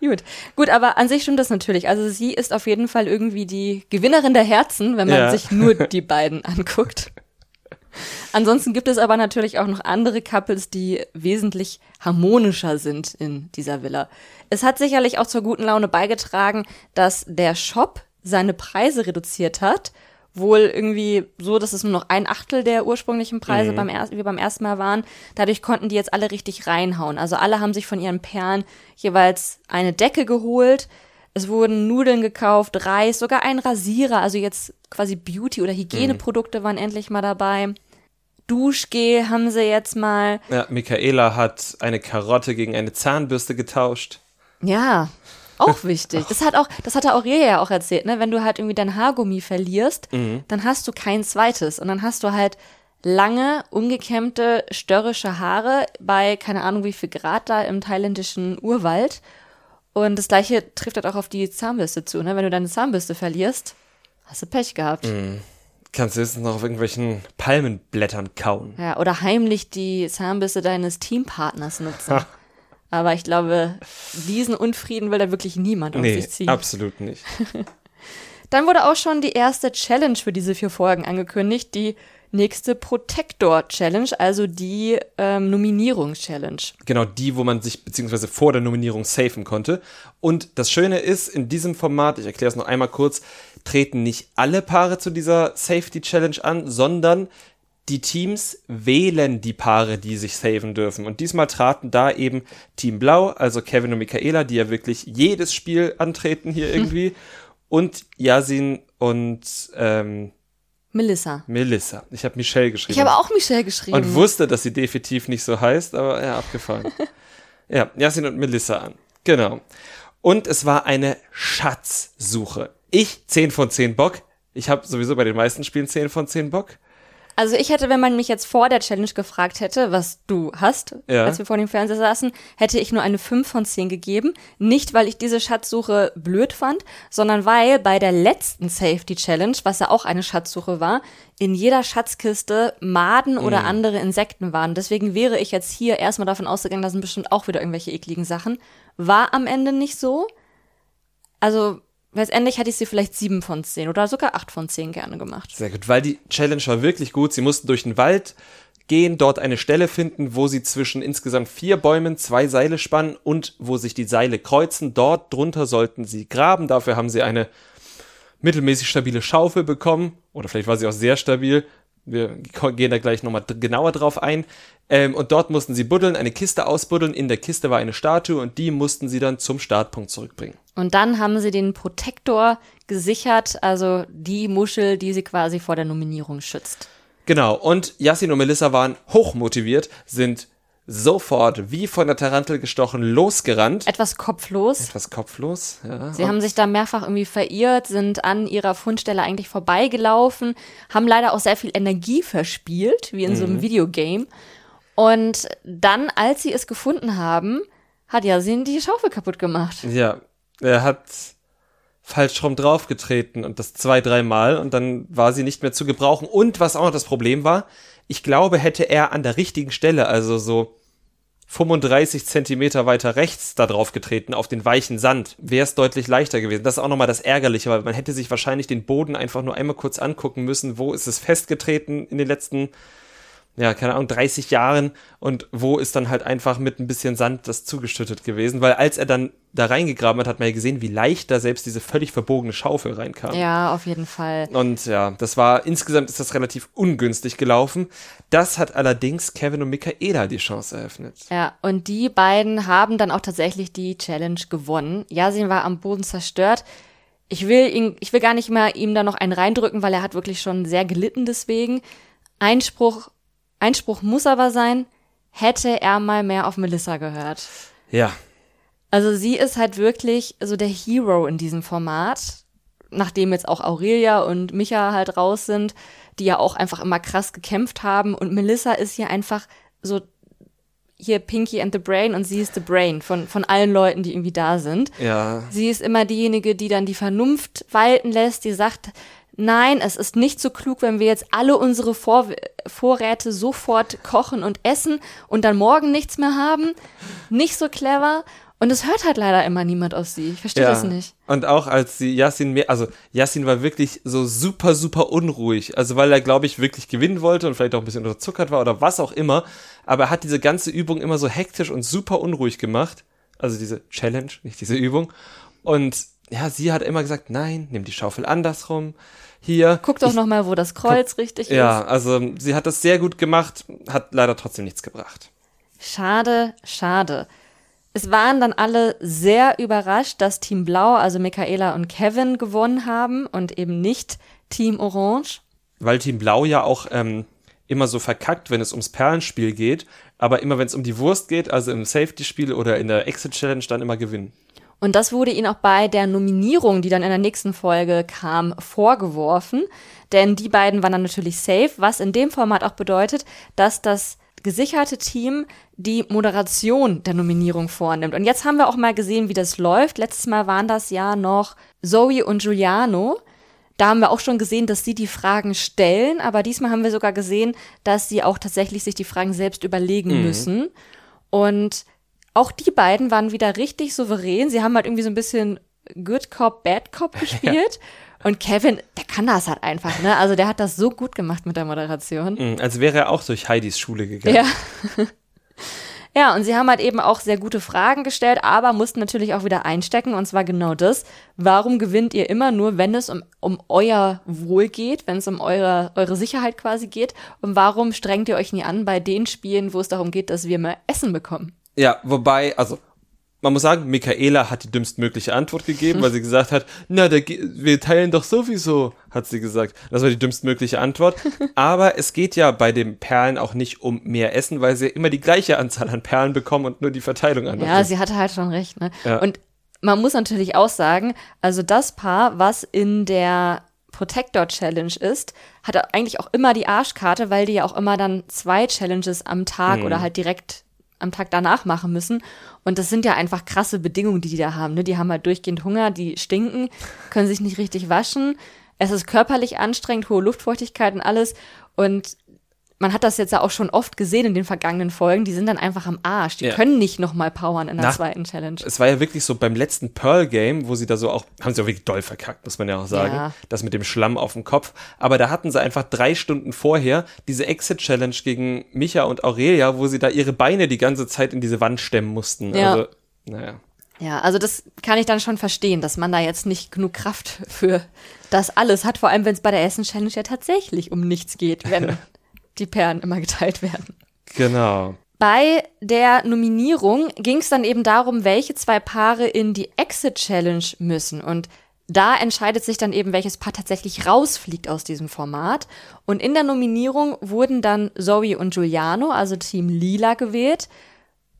Gut. Gut, aber an sich stimmt das natürlich. Also sie ist auf jeden Fall irgendwie die Gewinnerin der Herzen, wenn man ja. sich nur die beiden <laughs> anguckt. Ansonsten gibt es aber natürlich auch noch andere Couples, die wesentlich harmonischer sind in dieser Villa. Es hat sicherlich auch zur guten Laune beigetragen, dass der Shop seine Preise reduziert hat wohl irgendwie so, dass es nur noch ein Achtel der ursprünglichen Preise mhm. beim wie beim ersten Mal waren. Dadurch konnten die jetzt alle richtig reinhauen. Also alle haben sich von ihren Perlen jeweils eine Decke geholt. Es wurden Nudeln gekauft, Reis, sogar ein Rasierer, also jetzt quasi Beauty- oder Hygieneprodukte mhm. waren endlich mal dabei. Duschgel haben sie jetzt mal. Ja, Michaela hat eine Karotte gegen eine Zahnbürste getauscht. Ja, auch wichtig. Das hat auch, das hatte Aurelia ja auch erzählt, ne? Wenn du halt irgendwie dein Haargummi verlierst, mhm. dann hast du kein zweites. Und dann hast du halt lange, ungekämmte, störrische Haare bei keine Ahnung wie viel Grad da im thailändischen Urwald. Und das gleiche trifft halt auch auf die Zahnbürste zu, ne? Wenn du deine Zahnbürste verlierst, hast du Pech gehabt. Mhm. Kannst du höchstens noch auf irgendwelchen Palmenblättern kauen. Ja, oder heimlich die Zahnbürste deines Teampartners nutzen. <laughs> Aber ich glaube, diesen Unfrieden will da wirklich niemand auf nee, sich ziehen. Absolut nicht. <laughs> Dann wurde auch schon die erste Challenge für diese vier Folgen angekündigt, die nächste Protector Challenge, also die ähm, Nominierungs-Challenge. Genau, die, wo man sich beziehungsweise vor der Nominierung safen konnte. Und das Schöne ist, in diesem Format, ich erkläre es noch einmal kurz, treten nicht alle Paare zu dieser Safety Challenge an, sondern die Teams wählen die Paare, die sich saven dürfen. Und diesmal traten da eben Team Blau, also Kevin und Michaela, die ja wirklich jedes Spiel antreten hier <laughs> irgendwie, hm. und Yasin und ähm, Melissa. Melissa. Ich habe Michelle geschrieben. Ich habe auch Michelle geschrieben. Und wusste, dass sie definitiv nicht so heißt, aber ja, abgefahren. <laughs> ja, Yasin und Melissa an. Genau. Und es war eine Schatzsuche. Ich 10 von 10 Bock. Ich habe sowieso bei den meisten Spielen 10 von 10 Bock. Also ich hätte, wenn man mich jetzt vor der Challenge gefragt hätte, was du hast, ja. als wir vor dem Fernseher saßen, hätte ich nur eine 5 von 10 gegeben. Nicht, weil ich diese Schatzsuche blöd fand, sondern weil bei der letzten Safety Challenge, was ja auch eine Schatzsuche war, in jeder Schatzkiste Maden oder mhm. andere Insekten waren. Deswegen wäre ich jetzt hier erstmal davon ausgegangen, da sind bestimmt auch wieder irgendwelche ekligen Sachen. War am Ende nicht so. Also Letztendlich hätte ich sie vielleicht sieben von zehn oder sogar acht von zehn gerne gemacht. Sehr gut, weil die Challenge war wirklich gut. Sie mussten durch den Wald gehen, dort eine Stelle finden, wo sie zwischen insgesamt vier Bäumen zwei Seile spannen und wo sich die Seile kreuzen. Dort drunter sollten sie graben. Dafür haben sie eine mittelmäßig stabile Schaufel bekommen. Oder vielleicht war sie auch sehr stabil. Wir gehen da gleich nochmal genauer drauf ein. Ähm, und dort mussten sie buddeln, eine Kiste ausbuddeln. In der Kiste war eine Statue und die mussten sie dann zum Startpunkt zurückbringen. Und dann haben sie den Protektor gesichert, also die Muschel, die sie quasi vor der Nominierung schützt. Genau. Und Yassin und Melissa waren hochmotiviert, sind sofort wie von der Tarantel gestochen losgerannt. Etwas kopflos. Etwas kopflos, ja. Sie haben sich da mehrfach irgendwie verirrt, sind an ihrer Fundstelle eigentlich vorbeigelaufen, haben leider auch sehr viel Energie verspielt, wie in mhm. so einem mhm. Videogame. Und dann, als sie es gefunden haben, hat Yasin die Schaufel kaputt gemacht. Ja, er hat falsch rum draufgetreten und das zwei, dreimal und dann war sie nicht mehr zu gebrauchen. Und was auch noch das Problem war, ich glaube, hätte er an der richtigen Stelle, also so 35 Zentimeter weiter rechts da drauf getreten, auf den weichen Sand, wäre es deutlich leichter gewesen. Das ist auch nochmal das Ärgerliche, weil man hätte sich wahrscheinlich den Boden einfach nur einmal kurz angucken müssen, wo ist es festgetreten in den letzten ja, keine Ahnung, 30 Jahren und wo ist dann halt einfach mit ein bisschen Sand das zugeschüttet gewesen, weil als er dann da reingegraben hat, hat man ja gesehen, wie leicht da selbst diese völlig verbogene Schaufel reinkam. Ja, auf jeden Fall. Und ja, das war, insgesamt ist das relativ ungünstig gelaufen. Das hat allerdings Kevin und Michaela die Chance eröffnet. Ja, und die beiden haben dann auch tatsächlich die Challenge gewonnen. Yasin war am Boden zerstört. Ich will ihn, ich will gar nicht mal ihm da noch einen reindrücken, weil er hat wirklich schon sehr gelitten deswegen. Einspruch Einspruch muss aber sein, hätte er mal mehr auf Melissa gehört. Ja. Also sie ist halt wirklich so der Hero in diesem Format, nachdem jetzt auch Aurelia und Micha halt raus sind, die ja auch einfach immer krass gekämpft haben. Und Melissa ist hier einfach so hier Pinky and the Brain und sie ist the Brain von, von allen Leuten, die irgendwie da sind. Ja. Sie ist immer diejenige, die dann die Vernunft walten lässt, die sagt, nein, es ist nicht so klug, wenn wir jetzt alle unsere Vor Vorräte sofort kochen und essen und dann morgen nichts mehr haben. Nicht so clever. Und es hört halt leider immer niemand auf sie. Ich verstehe Ja. das nicht. Und auch als sie Yassin mehr, also Yassin war wirklich so super, super unruhig. Also weil er, glaube ich, wirklich gewinnen wollte und vielleicht auch ein bisschen unterzuckert war oder was auch immer. Aber er hat diese ganze Übung immer so hektisch und super unruhig gemacht. Also diese Challenge, nicht diese Übung. Und ja, sie hat immer gesagt, nein, nimm die Schaufel andersrum. Hier. Guck doch ich- noch mal, wo das Kreuz richtig Ja, ist. also sie hat das sehr gut gemacht, hat leider trotzdem nichts gebracht. Schade, schade. Es waren dann alle sehr überrascht, dass Team Blau, also Michaela und Kevin, gewonnen haben und eben nicht Team Orange. Weil Team Blau ja auch ähm, immer so verkackt, wenn es ums Perlenspiel geht, aber immer wenn es um die Wurst geht, also im Safety-Spiel oder in der Exit-Challenge, dann immer gewinnen. Und das wurde ihnen auch bei der Nominierung, die dann in der nächsten Folge kam, vorgeworfen. Denn die beiden waren dann natürlich safe, was in dem Format auch bedeutet, dass das gesicherte Team die Moderation der Nominierung vornimmt. Und jetzt haben wir auch mal gesehen, wie das läuft. Letztes Mal waren das ja noch Zoe und Giuliano. Da haben wir auch schon gesehen, dass sie die Fragen stellen, aber diesmal haben wir sogar gesehen, dass sie auch tatsächlich sich die Fragen selbst überlegen müssen. Und auch die beiden waren wieder richtig souverän. Sie haben halt irgendwie so ein bisschen Good Cop, Bad Cop <laughs> gespielt. Und Kevin, der kann das halt einfach, ne? Also der hat das so gut gemacht mit der Moderation. Mhm, Als wäre er auch durch Heidis Schule gegangen. Ja. <laughs> Ja, und sie haben halt eben auch sehr gute Fragen gestellt, aber mussten natürlich auch wieder einstecken. Und zwar genau das. Warum gewinnt ihr immer nur, wenn es um, um euer Wohl geht, wenn es um eure, eure Sicherheit quasi geht? Und warum strengt ihr euch nie an bei den Spielen, wo es darum geht, dass wir mehr Essen bekommen? Ja, wobei, also man muss sagen, Michaela hat die dümmstmögliche Antwort gegeben, weil sie <laughs> gesagt hat, na, ge- wir teilen doch sowieso, hat sie gesagt. Das war die dümmstmögliche Antwort. <laughs> Aber es geht ja bei den Perlen auch nicht um mehr Essen, weil sie immer die gleiche Anzahl an Perlen bekommen und nur die Verteilung anders Ja, sie hatte halt schon recht, ne? Ja. Und man muss natürlich auch sagen, also das Paar, was in der Protector Challenge ist, hat eigentlich auch immer die Arschkarte, weil die ja auch immer dann zwei Challenges am Tag Mhm. oder halt direkt am Tag danach machen müssen. Und das sind ja einfach krasse Bedingungen, die die da haben. Ne? Die haben halt durchgehend Hunger, die stinken, können sich nicht richtig waschen. Es ist körperlich anstrengend, hohe Luftfeuchtigkeit und alles. Und man hat das jetzt ja auch schon oft gesehen in den vergangenen Folgen. Die sind dann einfach am Arsch. Die Ja. können nicht nochmal powern in der Nach- zweiten Challenge. es war ja wirklich so beim letzten Pearl-Game, wo sie da so auch, haben sie auch wirklich doll verkackt, muss man ja auch sagen. Ja. Das mit dem Schlamm auf dem Kopf. Aber da hatten sie einfach drei Stunden vorher diese Exit-Challenge gegen Micha und Aurelia, wo sie da ihre Beine die ganze Zeit in diese Wand stemmen mussten. Ja. Also, naja. Ja, also das kann ich dann schon verstehen, dass man da jetzt nicht genug Kraft für das alles hat, vor allem wenn es bei der Essen Challenge ja tatsächlich um nichts geht, wenn <laughs> die Perlen immer geteilt werden. Genau. Bei der Nominierung ging es dann eben darum, welche zwei Paare in die Exit Challenge müssen. Und da entscheidet sich dann eben, welches Paar tatsächlich rausfliegt aus diesem Format. Und in der Nominierung wurden dann Zoe und Giuliano, also Team Lila, gewählt,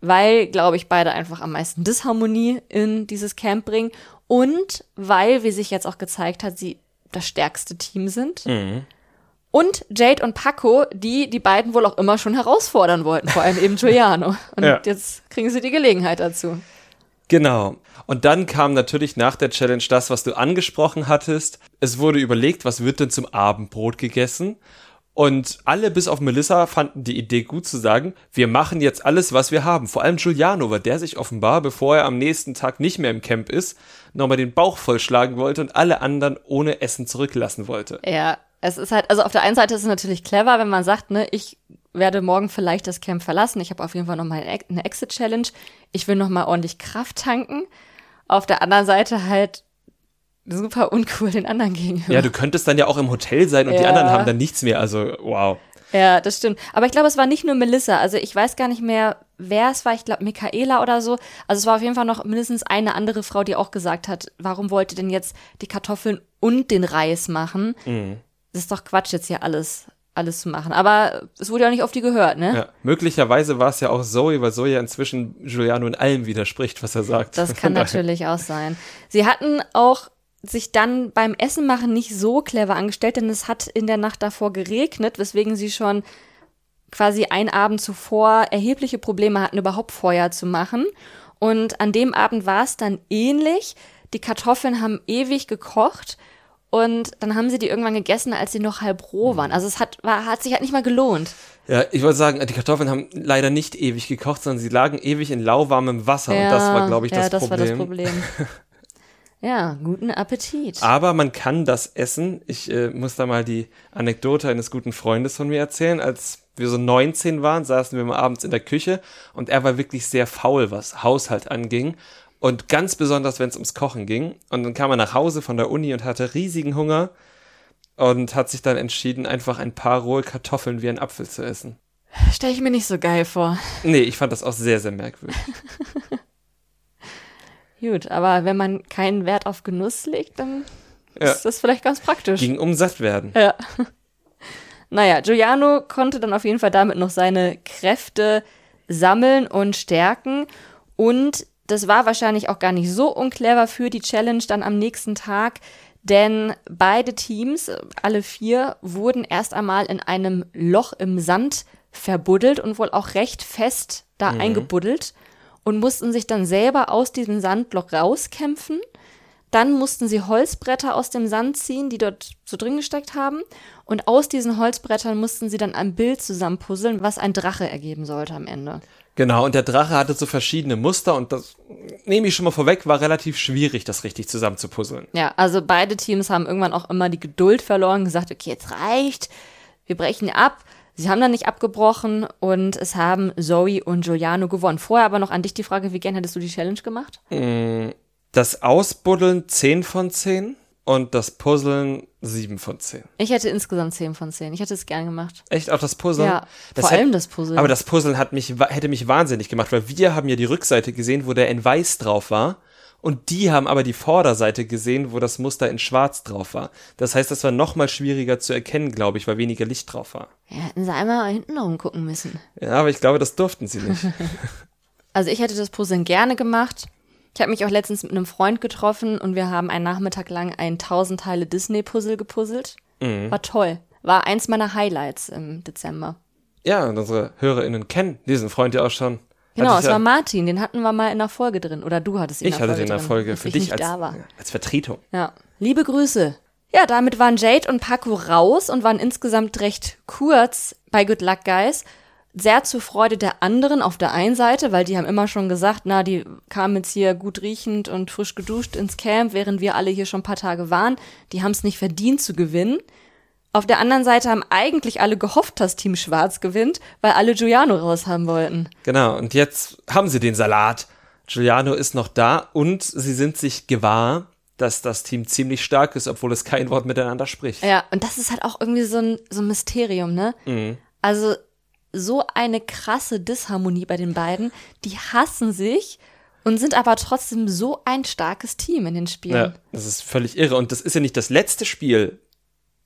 weil, glaube ich, beide einfach am meisten Disharmonie in dieses Camp bringen. Und weil, wie sich jetzt auch gezeigt hat, sie das stärkste Team sind. Und Jade und Paco, die die beiden wohl auch immer schon herausfordern wollten, vor allem eben Giuliano. <laughs> Und Ja. jetzt kriegen sie die Gelegenheit dazu. Genau. Und dann kam natürlich nach der Challenge das, was du angesprochen hattest. Es wurde überlegt, was wird denn zum Abendbrot gegessen? Und alle bis auf Melissa fanden die Idee gut zu sagen, wir machen jetzt alles, was wir haben. Vor allem Giuliano, weil der sich offenbar, bevor er am nächsten Tag nicht mehr im Camp ist, nochmal den Bauch vollschlagen wollte und alle anderen ohne Essen zurücklassen wollte. Ja, es ist halt, also auf der einen Seite ist es natürlich clever, wenn man sagt, ne, ich werde morgen vielleicht das Camp verlassen. Ich habe auf jeden Fall noch mal eine Ex- eine Exit-Challenge. Ich will noch mal ordentlich Kraft tanken. Auf der anderen Seite halt super uncool den anderen gegenüber. Ja, du könntest dann ja auch im Hotel sein und die Ja. anderen haben dann nichts mehr. Also, wow. Ja, das stimmt. Aber ich glaube, es war nicht nur Melissa. Also ich weiß gar nicht mehr, wer es war. Ich glaube, Michaela oder so. Also es war auf jeden Fall noch mindestens eine andere Frau, die auch gesagt hat, warum wollt ihr denn jetzt die Kartoffeln und den Reis machen? Das ist doch Quatsch, jetzt hier alles, alles zu machen. Aber es wurde ja auch nicht auf die gehört, ne? Ja, möglicherweise war es ja auch Zoe, weil Zoe ja inzwischen Giuliano in allem widerspricht, was er sagt. Das kann natürlich auch sein. Sie hatten auch sich dann beim Essen machen nicht so clever angestellt, denn es hat in der Nacht davor geregnet, weswegen sie schon quasi einen Abend zuvor erhebliche Probleme hatten, überhaupt Feuer zu machen. Und an dem Abend war es dann ähnlich. Die Kartoffeln haben ewig gekocht Und dann haben sie die irgendwann gegessen, als sie noch halb roh waren. Also es hat, war, hat sich halt nicht mal gelohnt. Ja, ich wollte sagen, die Kartoffeln haben leider nicht ewig gekocht, sondern sie lagen ewig in lauwarmem Wasser. ja, und das war, glaube ich, das ja, das Problem. war das Problem. <laughs> ja, guten Appetit. Aber man kann das essen. Ich äh, muss da mal die Anekdote eines guten Freundes von mir erzählen. Als wir so 19 waren, saßen wir mal abends in der Küche und er war wirklich sehr faul, was Haushalt anging. Und ganz besonders, wenn es ums Kochen ging. Und dann kam er nach Hause von der Uni und hatte riesigen Hunger und hat sich dann entschieden, einfach ein paar rohe Kartoffeln wie ein Apfel zu essen. Stelle ich mir nicht so geil vor. Nee, ich fand das auch sehr, sehr merkwürdig. <laughs> Gut, aber wenn man keinen Wert auf Genuss legt, dann Ja. ist das vielleicht ganz praktisch. Ging um satt werden. Ja. <laughs> Naja, Giuliano konnte dann auf jeden Fall damit noch seine Kräfte sammeln und stärken. Und das war wahrscheinlich auch gar nicht so unclever für die Challenge dann am nächsten Tag, denn beide Teams, alle vier, wurden erst einmal in einem Loch im Sand verbuddelt und wohl auch recht fest da eingebuddelt und mussten sich dann selber aus diesem Sandloch rauskämpfen. Dann mussten sie Holzbretter aus dem Sand ziehen, die dort so drin gesteckt haben. Und aus diesen Holzbrettern mussten sie dann ein Bild zusammenpuzzeln, was ein Drache ergeben sollte am Ende. Genau, und der Drache hatte so verschiedene Muster und das nehme ich schon mal vorweg, war relativ schwierig, das richtig zusammenzupuzzeln. Ja, also beide Teams haben irgendwann auch immer die Geduld verloren, gesagt, okay, jetzt reicht, wir brechen ab. Sie haben dann nicht abgebrochen und es haben Zoe und Giuliano gewonnen. Vorher aber noch an dich die Frage, wie gern hättest du die Challenge gemacht? Das Ausbuddeln 10 von 10 und das Puzzeln 7 von 10. Ich hätte insgesamt 10 von 10. Ich hätte es gern gemacht. Echt auch das Puzzeln? Ja, das vor hätt- allem das Puzzeln. Aber das Puzzeln hat mich, hätte mich wahnsinnig gemacht, weil wir haben ja die Rückseite gesehen, wo der in weiß drauf war. Und die haben aber die Vorderseite gesehen, wo das Muster in schwarz drauf war. Das heißt, das war noch mal schwieriger zu erkennen, glaube ich, weil weniger Licht drauf war. Ja, hätten sie einmal hinten rumgucken müssen. Ja, aber ich glaube, das durften sie nicht. <laughs> Also ich hätte das Puzzeln gerne gemacht. Ich habe mich auch letztens mit einem Freund getroffen und wir haben einen Nachmittag lang ein 1000 Teile Disney-Puzzle gepuzzelt. War toll. War eins meiner Highlights im Dezember. ja, und unsere HörerInnen kennen diesen Freund ja auch schon. Genau, es ja, war Martin, den hatten wir mal in der Folge drin. Oder du hattest ihn Ich in der hatte Folge den in der Folge für ich dich als, als Vertretung. Ja, liebe Grüße. Ja, damit waren Jade und Paco raus und waren insgesamt recht kurz bei Good Luck Guys. Sehr zur Freude der anderen auf der einen Seite, weil die haben immer schon gesagt, na, die kamen jetzt hier gut riechend und frisch geduscht ins Camp, während wir alle hier schon ein paar Tage waren. Die haben es nicht verdient zu gewinnen. Auf der anderen Seite haben eigentlich alle gehofft, dass Team Schwarz gewinnt, weil alle Giuliano raus haben wollten. Genau, und jetzt haben sie den Salat. Giuliano ist noch da und sie sind sich gewahr, dass das Team ziemlich stark ist, obwohl es kein Wort miteinander spricht. Ja, und das ist halt auch irgendwie so ein, so ein Mysterium, ne? Also so eine krasse Disharmonie bei den beiden. Die hassen sich und sind aber trotzdem so ein starkes Team in den Spielen. Ja, das ist völlig irre. Und das ist ja nicht das letzte Spiel,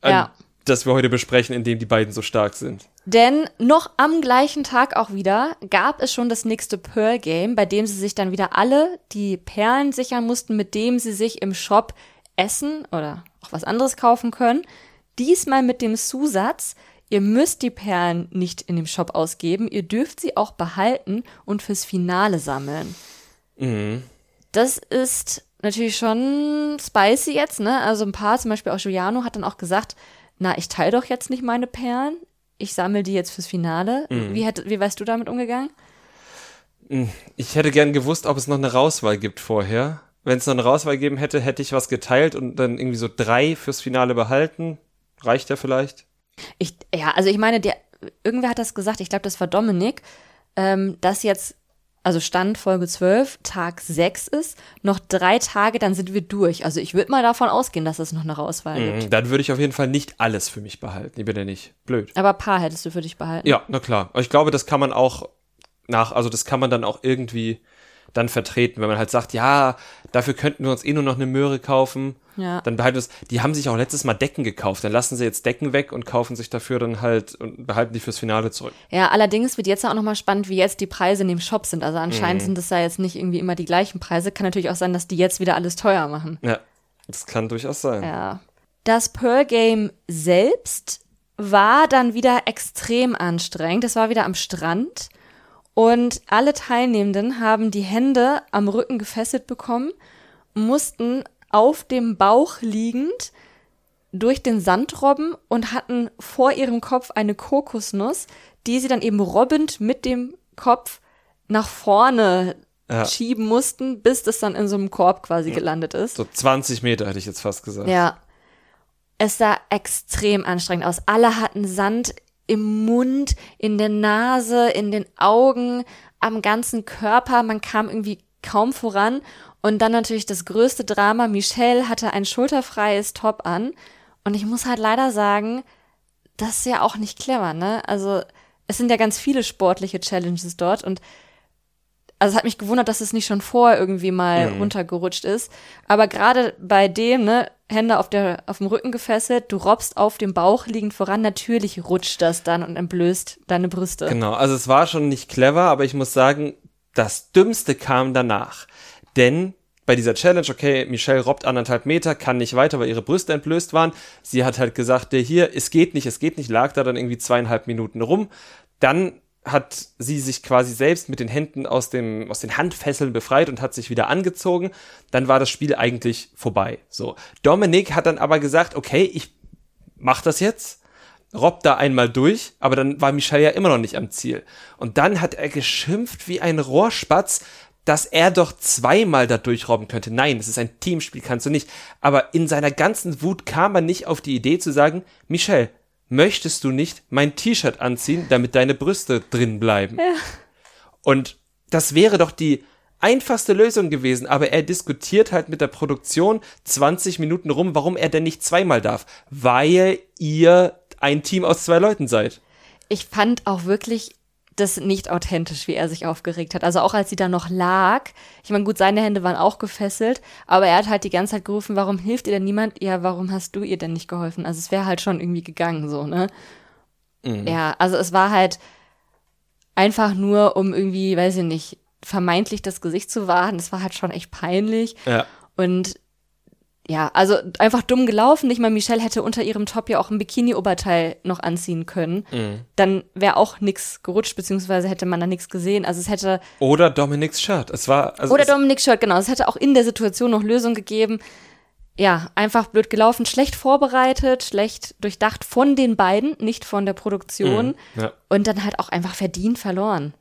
Ja. das wir heute besprechen, in dem die beiden so stark sind. Denn noch am gleichen Tag auch wieder gab es schon das nächste Pearl Game, bei dem sie sich dann wieder alle die Perlen sichern mussten, mit dem sie sich im Shop essen oder auch was anderes kaufen können. Diesmal mit dem Zusatz, ihr müsst die Perlen nicht in dem Shop ausgeben, ihr dürft sie auch behalten und fürs Finale sammeln. Das ist natürlich schon spicy jetzt, ne? Also ein paar, zum Beispiel auch Giuliano, hat dann auch gesagt, na, ich teile doch jetzt nicht meine Perlen, ich sammle die jetzt fürs Finale. Wie, hätt, wie wärst du damit umgegangen? Ich hätte gern gewusst, ob es noch eine Rauswahl gibt vorher. Wenn es noch eine Rauswahl gegeben hätte, hätte ich was geteilt und dann irgendwie so drei fürs Finale behalten. Reicht ja vielleicht. Ich, ja, also ich meine, der, irgendwer hat das gesagt, ich glaube, das war Dominik, ähm, dass jetzt, also Stand Folge 12, Tag 6 ist, noch drei Tage, dann sind wir durch. Also ich würde mal davon ausgehen, dass es noch eine Rauswahl gibt. Mhm, Dann würde ich auf jeden Fall nicht alles für mich behalten. Ich bin ja nicht blöd. Aber ein paar hättest du für dich behalten. Ja, na klar. Aber ich glaube, das kann man auch nach, also das kann man dann auch irgendwie dann vertreten, wenn man halt sagt, ja, dafür könnten wir uns eh nur noch eine Möhre kaufen. Ja. Dann behalten wir es. Die haben sich auch letztes Mal Decken gekauft. Dann lassen sie jetzt Decken weg und kaufen sich dafür dann halt und behalten die fürs Finale zurück. Ja, allerdings wird jetzt auch nochmal spannend, wie jetzt die Preise in dem Shop sind. Also anscheinend sind es ja jetzt nicht irgendwie immer die gleichen Preise. Kann natürlich auch sein, dass die jetzt wieder alles teuer machen. Ja, das kann durchaus sein. Ja. Das Pearl Game selbst war dann wieder extrem anstrengend. Es war wieder am Strand und alle Teilnehmenden haben die Hände am Rücken gefesselt bekommen, mussten auf dem Bauch liegend durch den Sand robben und hatten vor ihrem Kopf eine Kokosnuss, die sie dann eben robbend mit dem Kopf nach vorne Ja. schieben mussten, bis das dann in so einem Korb quasi gelandet ist. So 20 Meter hätte ich jetzt fast gesagt. Ja. Es sah extrem anstrengend aus. Alle hatten Sand im Mund, in der Nase, in den Augen, am ganzen Körper. Man kam irgendwie kaum voran. Und dann natürlich das größte Drama. Michelle hatte ein schulterfreies Top an. Und ich muss halt leider sagen, das ist ja auch nicht clever, ne? Also, es sind ja ganz viele sportliche Challenges dort und also es hat mich gewundert, dass es nicht schon vorher irgendwie mal runtergerutscht ist. Aber gerade bei dem, ne, Hände auf, der, auf dem Rücken gefesselt, du robbst auf dem Bauch liegend voran, natürlich rutscht das dann und entblößt deine Brüste. Genau, also es war schon nicht clever, aber ich muss sagen, das Dümmste kam danach. Denn bei dieser Challenge, okay, Michelle robbt anderthalb Meter, kann nicht weiter, weil ihre Brüste entblößt waren. Sie hat halt gesagt, der hier, es geht nicht, es geht nicht, lag da dann irgendwie zweieinhalb Minuten rum. Dann hat sie sich quasi selbst mit den Händen aus, dem, aus den Handfesseln befreit und hat sich wieder angezogen. Dann war das Spiel eigentlich vorbei. So. Dominik hat dann aber gesagt, okay, ich mach das jetzt robbt da einmal durch, aber dann war Michel ja immer noch nicht am Ziel. Und dann hat er geschimpft wie ein Rohrspatz, dass er doch zweimal da durchrobben könnte. Nein, es ist ein Teamspiel, kannst du nicht. Aber in seiner ganzen Wut kam er nicht auf die Idee zu sagen, Michel, möchtest du nicht mein T-Shirt anziehen, damit deine Brüste drin bleiben? Und das wäre doch die einfachste Lösung gewesen, aber er diskutiert halt mit der Produktion 20 Minuten rum, warum er denn nicht zweimal darf. Weil ihr ein Team aus zwei Leuten seid. Ich fand auch wirklich das nicht authentisch, wie er sich aufgeregt hat. Also auch als sie da noch lag. Ich meine, gut, seine Hände waren auch gefesselt, aber er hat halt die ganze Zeit gerufen, warum hilft ihr denn niemand? Ja, warum hast du ihr denn nicht geholfen? Also es wäre halt schon irgendwie gegangen, so, ne? Ja, also es war halt einfach nur, um irgendwie, weiß ich nicht, vermeintlich das Gesicht zu wahren. Das war halt schon echt peinlich. Ja. Und ja, also einfach dumm gelaufen. Nicht mal Michelle hätte unter ihrem Top ja auch ein Bikini-Oberteil noch anziehen können. Dann wäre auch nix gerutscht, beziehungsweise hätte man da nichts gesehen. Also es hätte, Oder Dominics Shirt. Es war, also oder es, Dominik Shirt, genau, es hätte auch in der Situation noch Lösung gegeben. Ja, einfach blöd gelaufen, schlecht vorbereitet, schlecht durchdacht von den beiden, nicht von der Produktion. ja, Und dann halt auch einfach verdient verloren.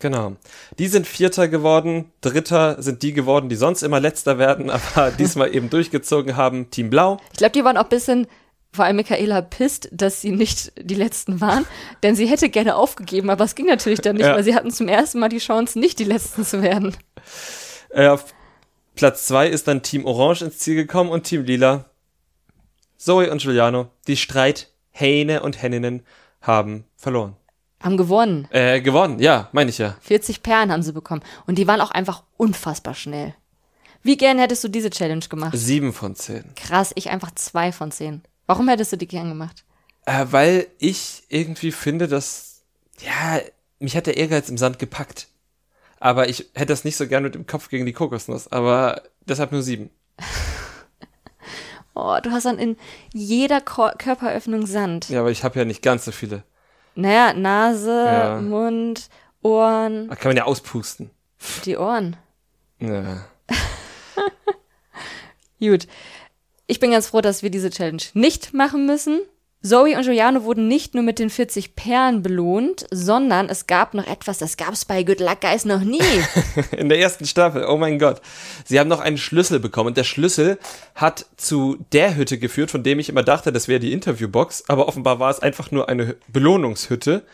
Genau. Die sind Vierter geworden. Dritter sind die geworden, die sonst immer Letzter werden, <laughs> aber diesmal eben durchgezogen haben. Team Blau. Ich glaube, die waren auch ein bisschen, vor allem Michaela, pisst, dass sie nicht die Letzten waren. Denn sie hätte gerne aufgegeben, aber es ging natürlich dann nicht, Ja. weil sie hatten zum ersten Mal die Chance, nicht die Letzten zu werden. Äh, auf Platz zwei ist dann Team Orange ins Ziel gekommen und Team Lila. Zoe und Giuliano, die Streithähne und Henninnen, haben verloren. Haben gewonnen. Äh, gewonnen, ja, meine ich ja. 40 Perlen haben sie bekommen. Und die waren auch einfach unfassbar schnell. Wie gern hättest du diese Challenge gemacht? Sieben von zehn. Krass, ich einfach zwei von zehn. Warum hättest du die gern gemacht? Äh, weil ich irgendwie finde, dass, ja, mich hat der Ehrgeiz im Sand gepackt. Aber ich hätte das nicht so gern mit dem Kopf gegen die Kokosnuss. Aber deshalb nur sieben. <laughs> Oh, du hast dann in jeder Ko Körperöffnung Sand. Ja, aber ich habe ja nicht ganz so viele. Naja, Nase, Ja. Mund, Ohren, Da kann man ja auspusten. die Ohren. Ja. <laughs> Gut. Ich bin ganz froh, dass wir diese Challenge nicht machen müssen. Zoe und Giuliano wurden nicht nur mit den 40 Perlen belohnt, sondern es gab noch etwas, das gab es bei Good Luck Guys noch nie. <laughs> In der ersten Staffel, oh mein Gott. Sie haben noch einen Schlüssel bekommen und der Schlüssel hat zu der Hütte geführt, von dem ich immer dachte, das wäre die Interviewbox, aber offenbar war es einfach nur eine Belohnungshütte,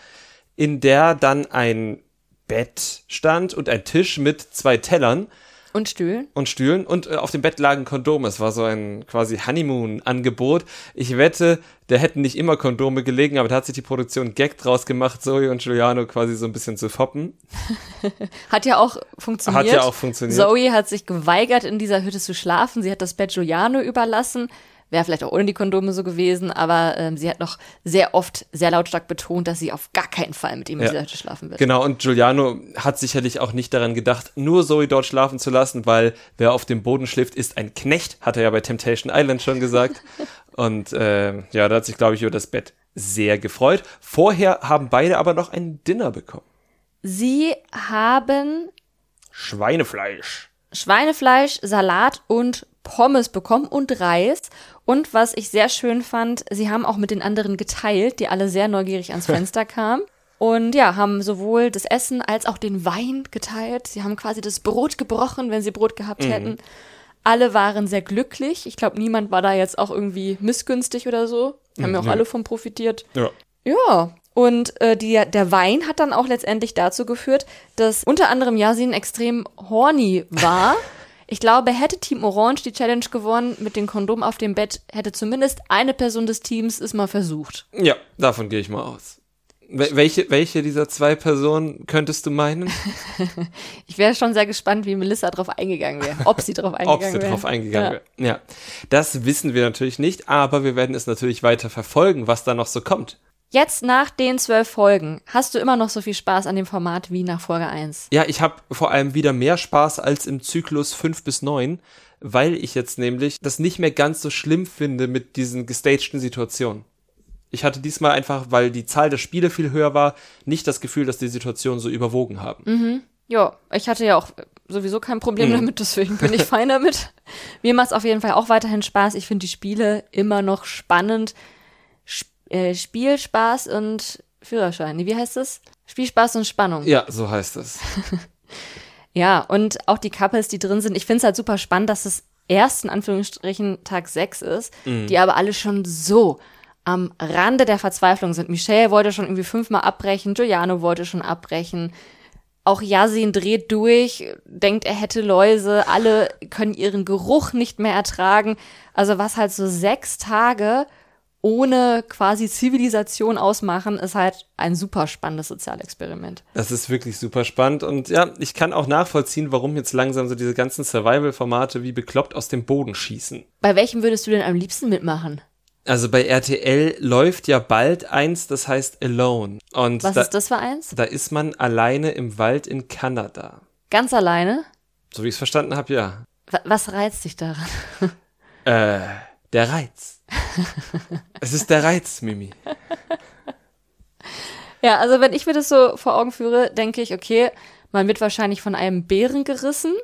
in der dann ein Bett stand und ein Tisch mit zwei Tellern Und Stühlen. und Stühlen und äh, auf dem Bett lagen Kondome. Es war so ein quasi Honeymoon-Angebot. Ich wette, da hätten nicht immer Kondome gelegen, aber da hat sich die Produktion Gag draus gemacht, Zoe und Giuliano quasi so ein bisschen zu foppen. <laughs> Hat ja auch funktioniert. Hat ja auch funktioniert. Zoe hat sich geweigert, in dieser Hütte zu schlafen. Sie hat das Bett Giuliano überlassen. Wäre vielleicht auch ohne die Kondome so gewesen, aber ähm, sie hat noch sehr oft sehr lautstark betont, dass sie auf gar keinen Fall mit ihm in Ja. Hütte schlafen wird. Genau, und Giuliano hat sicherlich auch nicht daran gedacht, nur Zoe dort schlafen zu lassen, weil wer auf dem Boden schläft, ist ein Knecht, hat er ja bei Temptation Island schon gesagt. <laughs> und äh, ja, da hat sich, glaube ich, über das Bett sehr gefreut. Vorher haben beide aber noch ein Dinner bekommen. Sie haben Schweinefleisch. Schweinefleisch, Salat und Pommes bekommen und Reis. Und was ich sehr schön fand, sie haben auch mit den anderen geteilt, die alle sehr neugierig ans <laughs> Fenster kamen. Und ja, haben sowohl das Essen als auch den Wein geteilt. Sie haben quasi das Brot gebrochen, wenn sie Brot gehabt Mhm. hätten. Alle waren sehr glücklich. Ich glaube, niemand war da jetzt auch irgendwie missgünstig oder so. Haben ja auch Mhm, ja. alle von profitiert. Ja. Ja, und äh, die, der Wein hat dann auch letztendlich dazu geführt, dass unter anderem Yasin extrem horny war. <laughs> Ich glaube, hätte Team Orange die Challenge gewonnen mit dem Kondom auf dem Bett, hätte zumindest eine Person des Teams es mal versucht. Ja, davon gehe ich mal aus. Wel- Welche, welche dieser zwei Personen könntest du meinen? <laughs> Ich wäre schon sehr gespannt, wie Melissa drauf eingegangen wäre. Ob sie drauf <laughs> Ob eingegangen sie wäre. drauf eingegangen Ja. wäre. Ja. Das wissen wir natürlich nicht, aber wir werden es natürlich weiter verfolgen, was da noch so kommt. Jetzt nach den zwölf Folgen, hast du immer noch so viel Spaß an dem Format wie nach Folge 1? Ja, ich habe vor allem wieder mehr Spaß als im Zyklus 5 bis 9, weil ich jetzt nämlich das nicht mehr ganz so schlimm finde mit diesen gestagten Situationen. Ich hatte diesmal einfach, weil die Zahl der Spiele viel höher war, nicht das Gefühl, dass die Situationen so überwogen haben. Ja, ich hatte ja auch sowieso kein Problem Mhm. damit, deswegen bin ich <laughs> fein damit. Mir macht es auf jeden Fall auch weiterhin Spaß. Ich finde die Spiele immer noch spannend. Äh, Spielspaß und Führerschein. Wie heißt das? Spielspaß und Spannung. Ja, so heißt es. <laughs> Ja, und auch die Couples, die drin sind. Ich finde es halt super spannend, dass es erst in Anführungsstrichen Tag 6 ist, die aber alle schon so am Rande der Verzweiflung sind. Michelle wollte schon irgendwie fünfmal abbrechen, Giuliano wollte schon abbrechen. Auch Yasin dreht durch, denkt, er hätte Läuse. Alle können ihren Geruch nicht mehr ertragen. Also was halt so sechs Tage ohne quasi Zivilisation ausmachen, ist halt ein super spannendes Sozialexperiment. Das ist wirklich super spannend und ja, ich kann auch nachvollziehen, warum jetzt langsam so diese ganzen Survival-Formate wie bekloppt aus dem Boden schießen. Bei welchem würdest du denn am liebsten mitmachen? Also bei RTL läuft ja bald eins, das heißt Alone. Und Was da, ist das für eins? da ist man alleine im Wald in Kanada. Ganz alleine? So wie ich es verstanden habe, ja. Wa- Was reizt dich daran? Äh, der Reiz. <laughs> <laughs> es ist der Reiz, Mimi. Ja, also wenn ich mir das so vor Augen führe, denke ich, okay, man wird wahrscheinlich von einem Bären gerissen,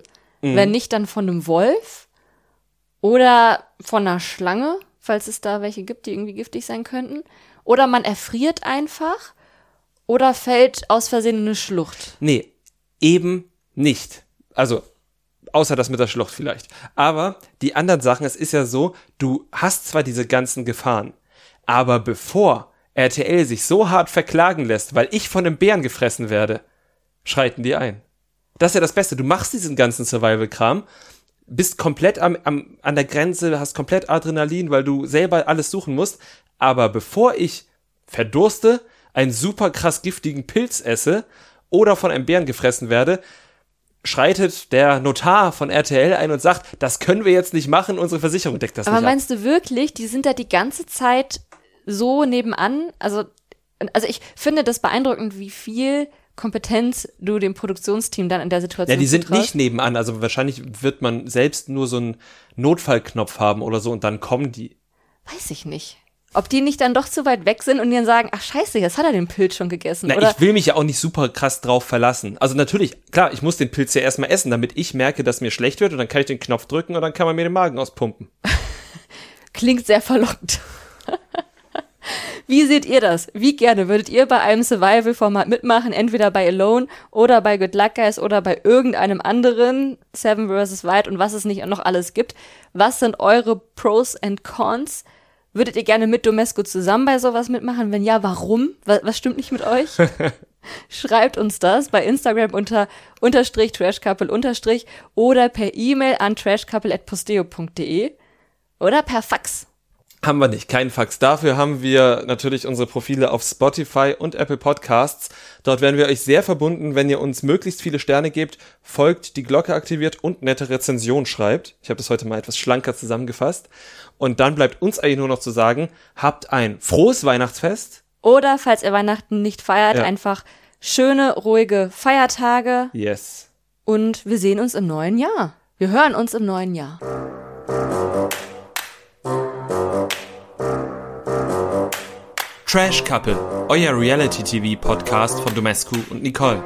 wenn nicht dann von einem Wolf oder von einer Schlange, falls es da welche gibt, die irgendwie giftig sein könnten. Oder man erfriert einfach oder fällt aus Versehen in eine Schlucht. Nee, eben nicht. Also, außer das mit der Schlucht vielleicht. Aber die anderen Sachen, es ist ja so, du hast zwar diese ganzen Gefahren, aber bevor RTL sich so hart verklagen lässt, weil ich von einem Bären gefressen werde, schreiten die ein. Das ist ja das Beste. Du machst diesen ganzen Survival-Kram, bist komplett am, am, an der Grenze, hast komplett Adrenalin, weil du selber alles suchen musst. Aber bevor ich verdurste, einen super krass giftigen Pilz esse oder von einem Bären gefressen werde, schreitet der Notar von RTL ein und sagt, das können wir jetzt nicht machen, unsere Versicherung deckt das Aber nicht ab. meinst du wirklich, die sind da die ganze Zeit so nebenan? Also, also ich finde das beeindruckend, wie viel Kompetenz du dem Produktionsteam dann in der Situation Ja, die sind nicht nebenan, also wahrscheinlich wird man selbst nur so einen Notfallknopf haben oder so und dann kommen die. Weiß ich nicht. Ob die nicht dann doch zu weit weg sind und dann sagen, ach scheiße, jetzt hat er den Pilz schon gegessen. Na, oder ich will mich ja auch nicht super krass drauf verlassen. Also natürlich, klar, ich muss den Pilz ja erstmal essen, damit ich merke, dass mir schlecht wird und dann kann ich den Knopf drücken und dann kann man mir den Magen auspumpen. <laughs> klingt sehr verlockend. <laughs> Wie seht ihr das? Wie gerne würdet ihr bei einem Survival-Format mitmachen? Entweder bei Alone oder bei Good Luck Guys oder bei irgendeinem anderen Seven vs. Wild und was es nicht noch alles gibt. Was sind eure Pros and Cons? Würdet ihr gerne mit Domesco zusammen bei sowas mitmachen? Wenn ja, warum? Was, was stimmt nicht mit euch? <laughs> Schreibt uns das bei Instagram unter unterstrich trashcouple unterstrich oder per E-Mail an trashcouple.posteo.de oder per Fax. Haben wir nicht, kein Fax. Dafür haben wir natürlich unsere Profile auf Spotify und Apple Podcasts. Dort werden wir euch sehr verbunden, wenn ihr uns möglichst viele Sterne gebt, folgt, die Glocke aktiviert und nette Rezension schreibt. Ich habe das heute mal etwas schlanker zusammengefasst. Und dann bleibt uns eigentlich nur noch zu sagen, habt ein frohes Weihnachtsfest. Oder falls ihr Weihnachten nicht feiert, Ja. einfach schöne, ruhige Feiertage Yes. und wir sehen uns im neuen Jahr. Wir hören uns im neuen Jahr. Trash Couple, euer Reality TV Podcast von Domescu und Nicole.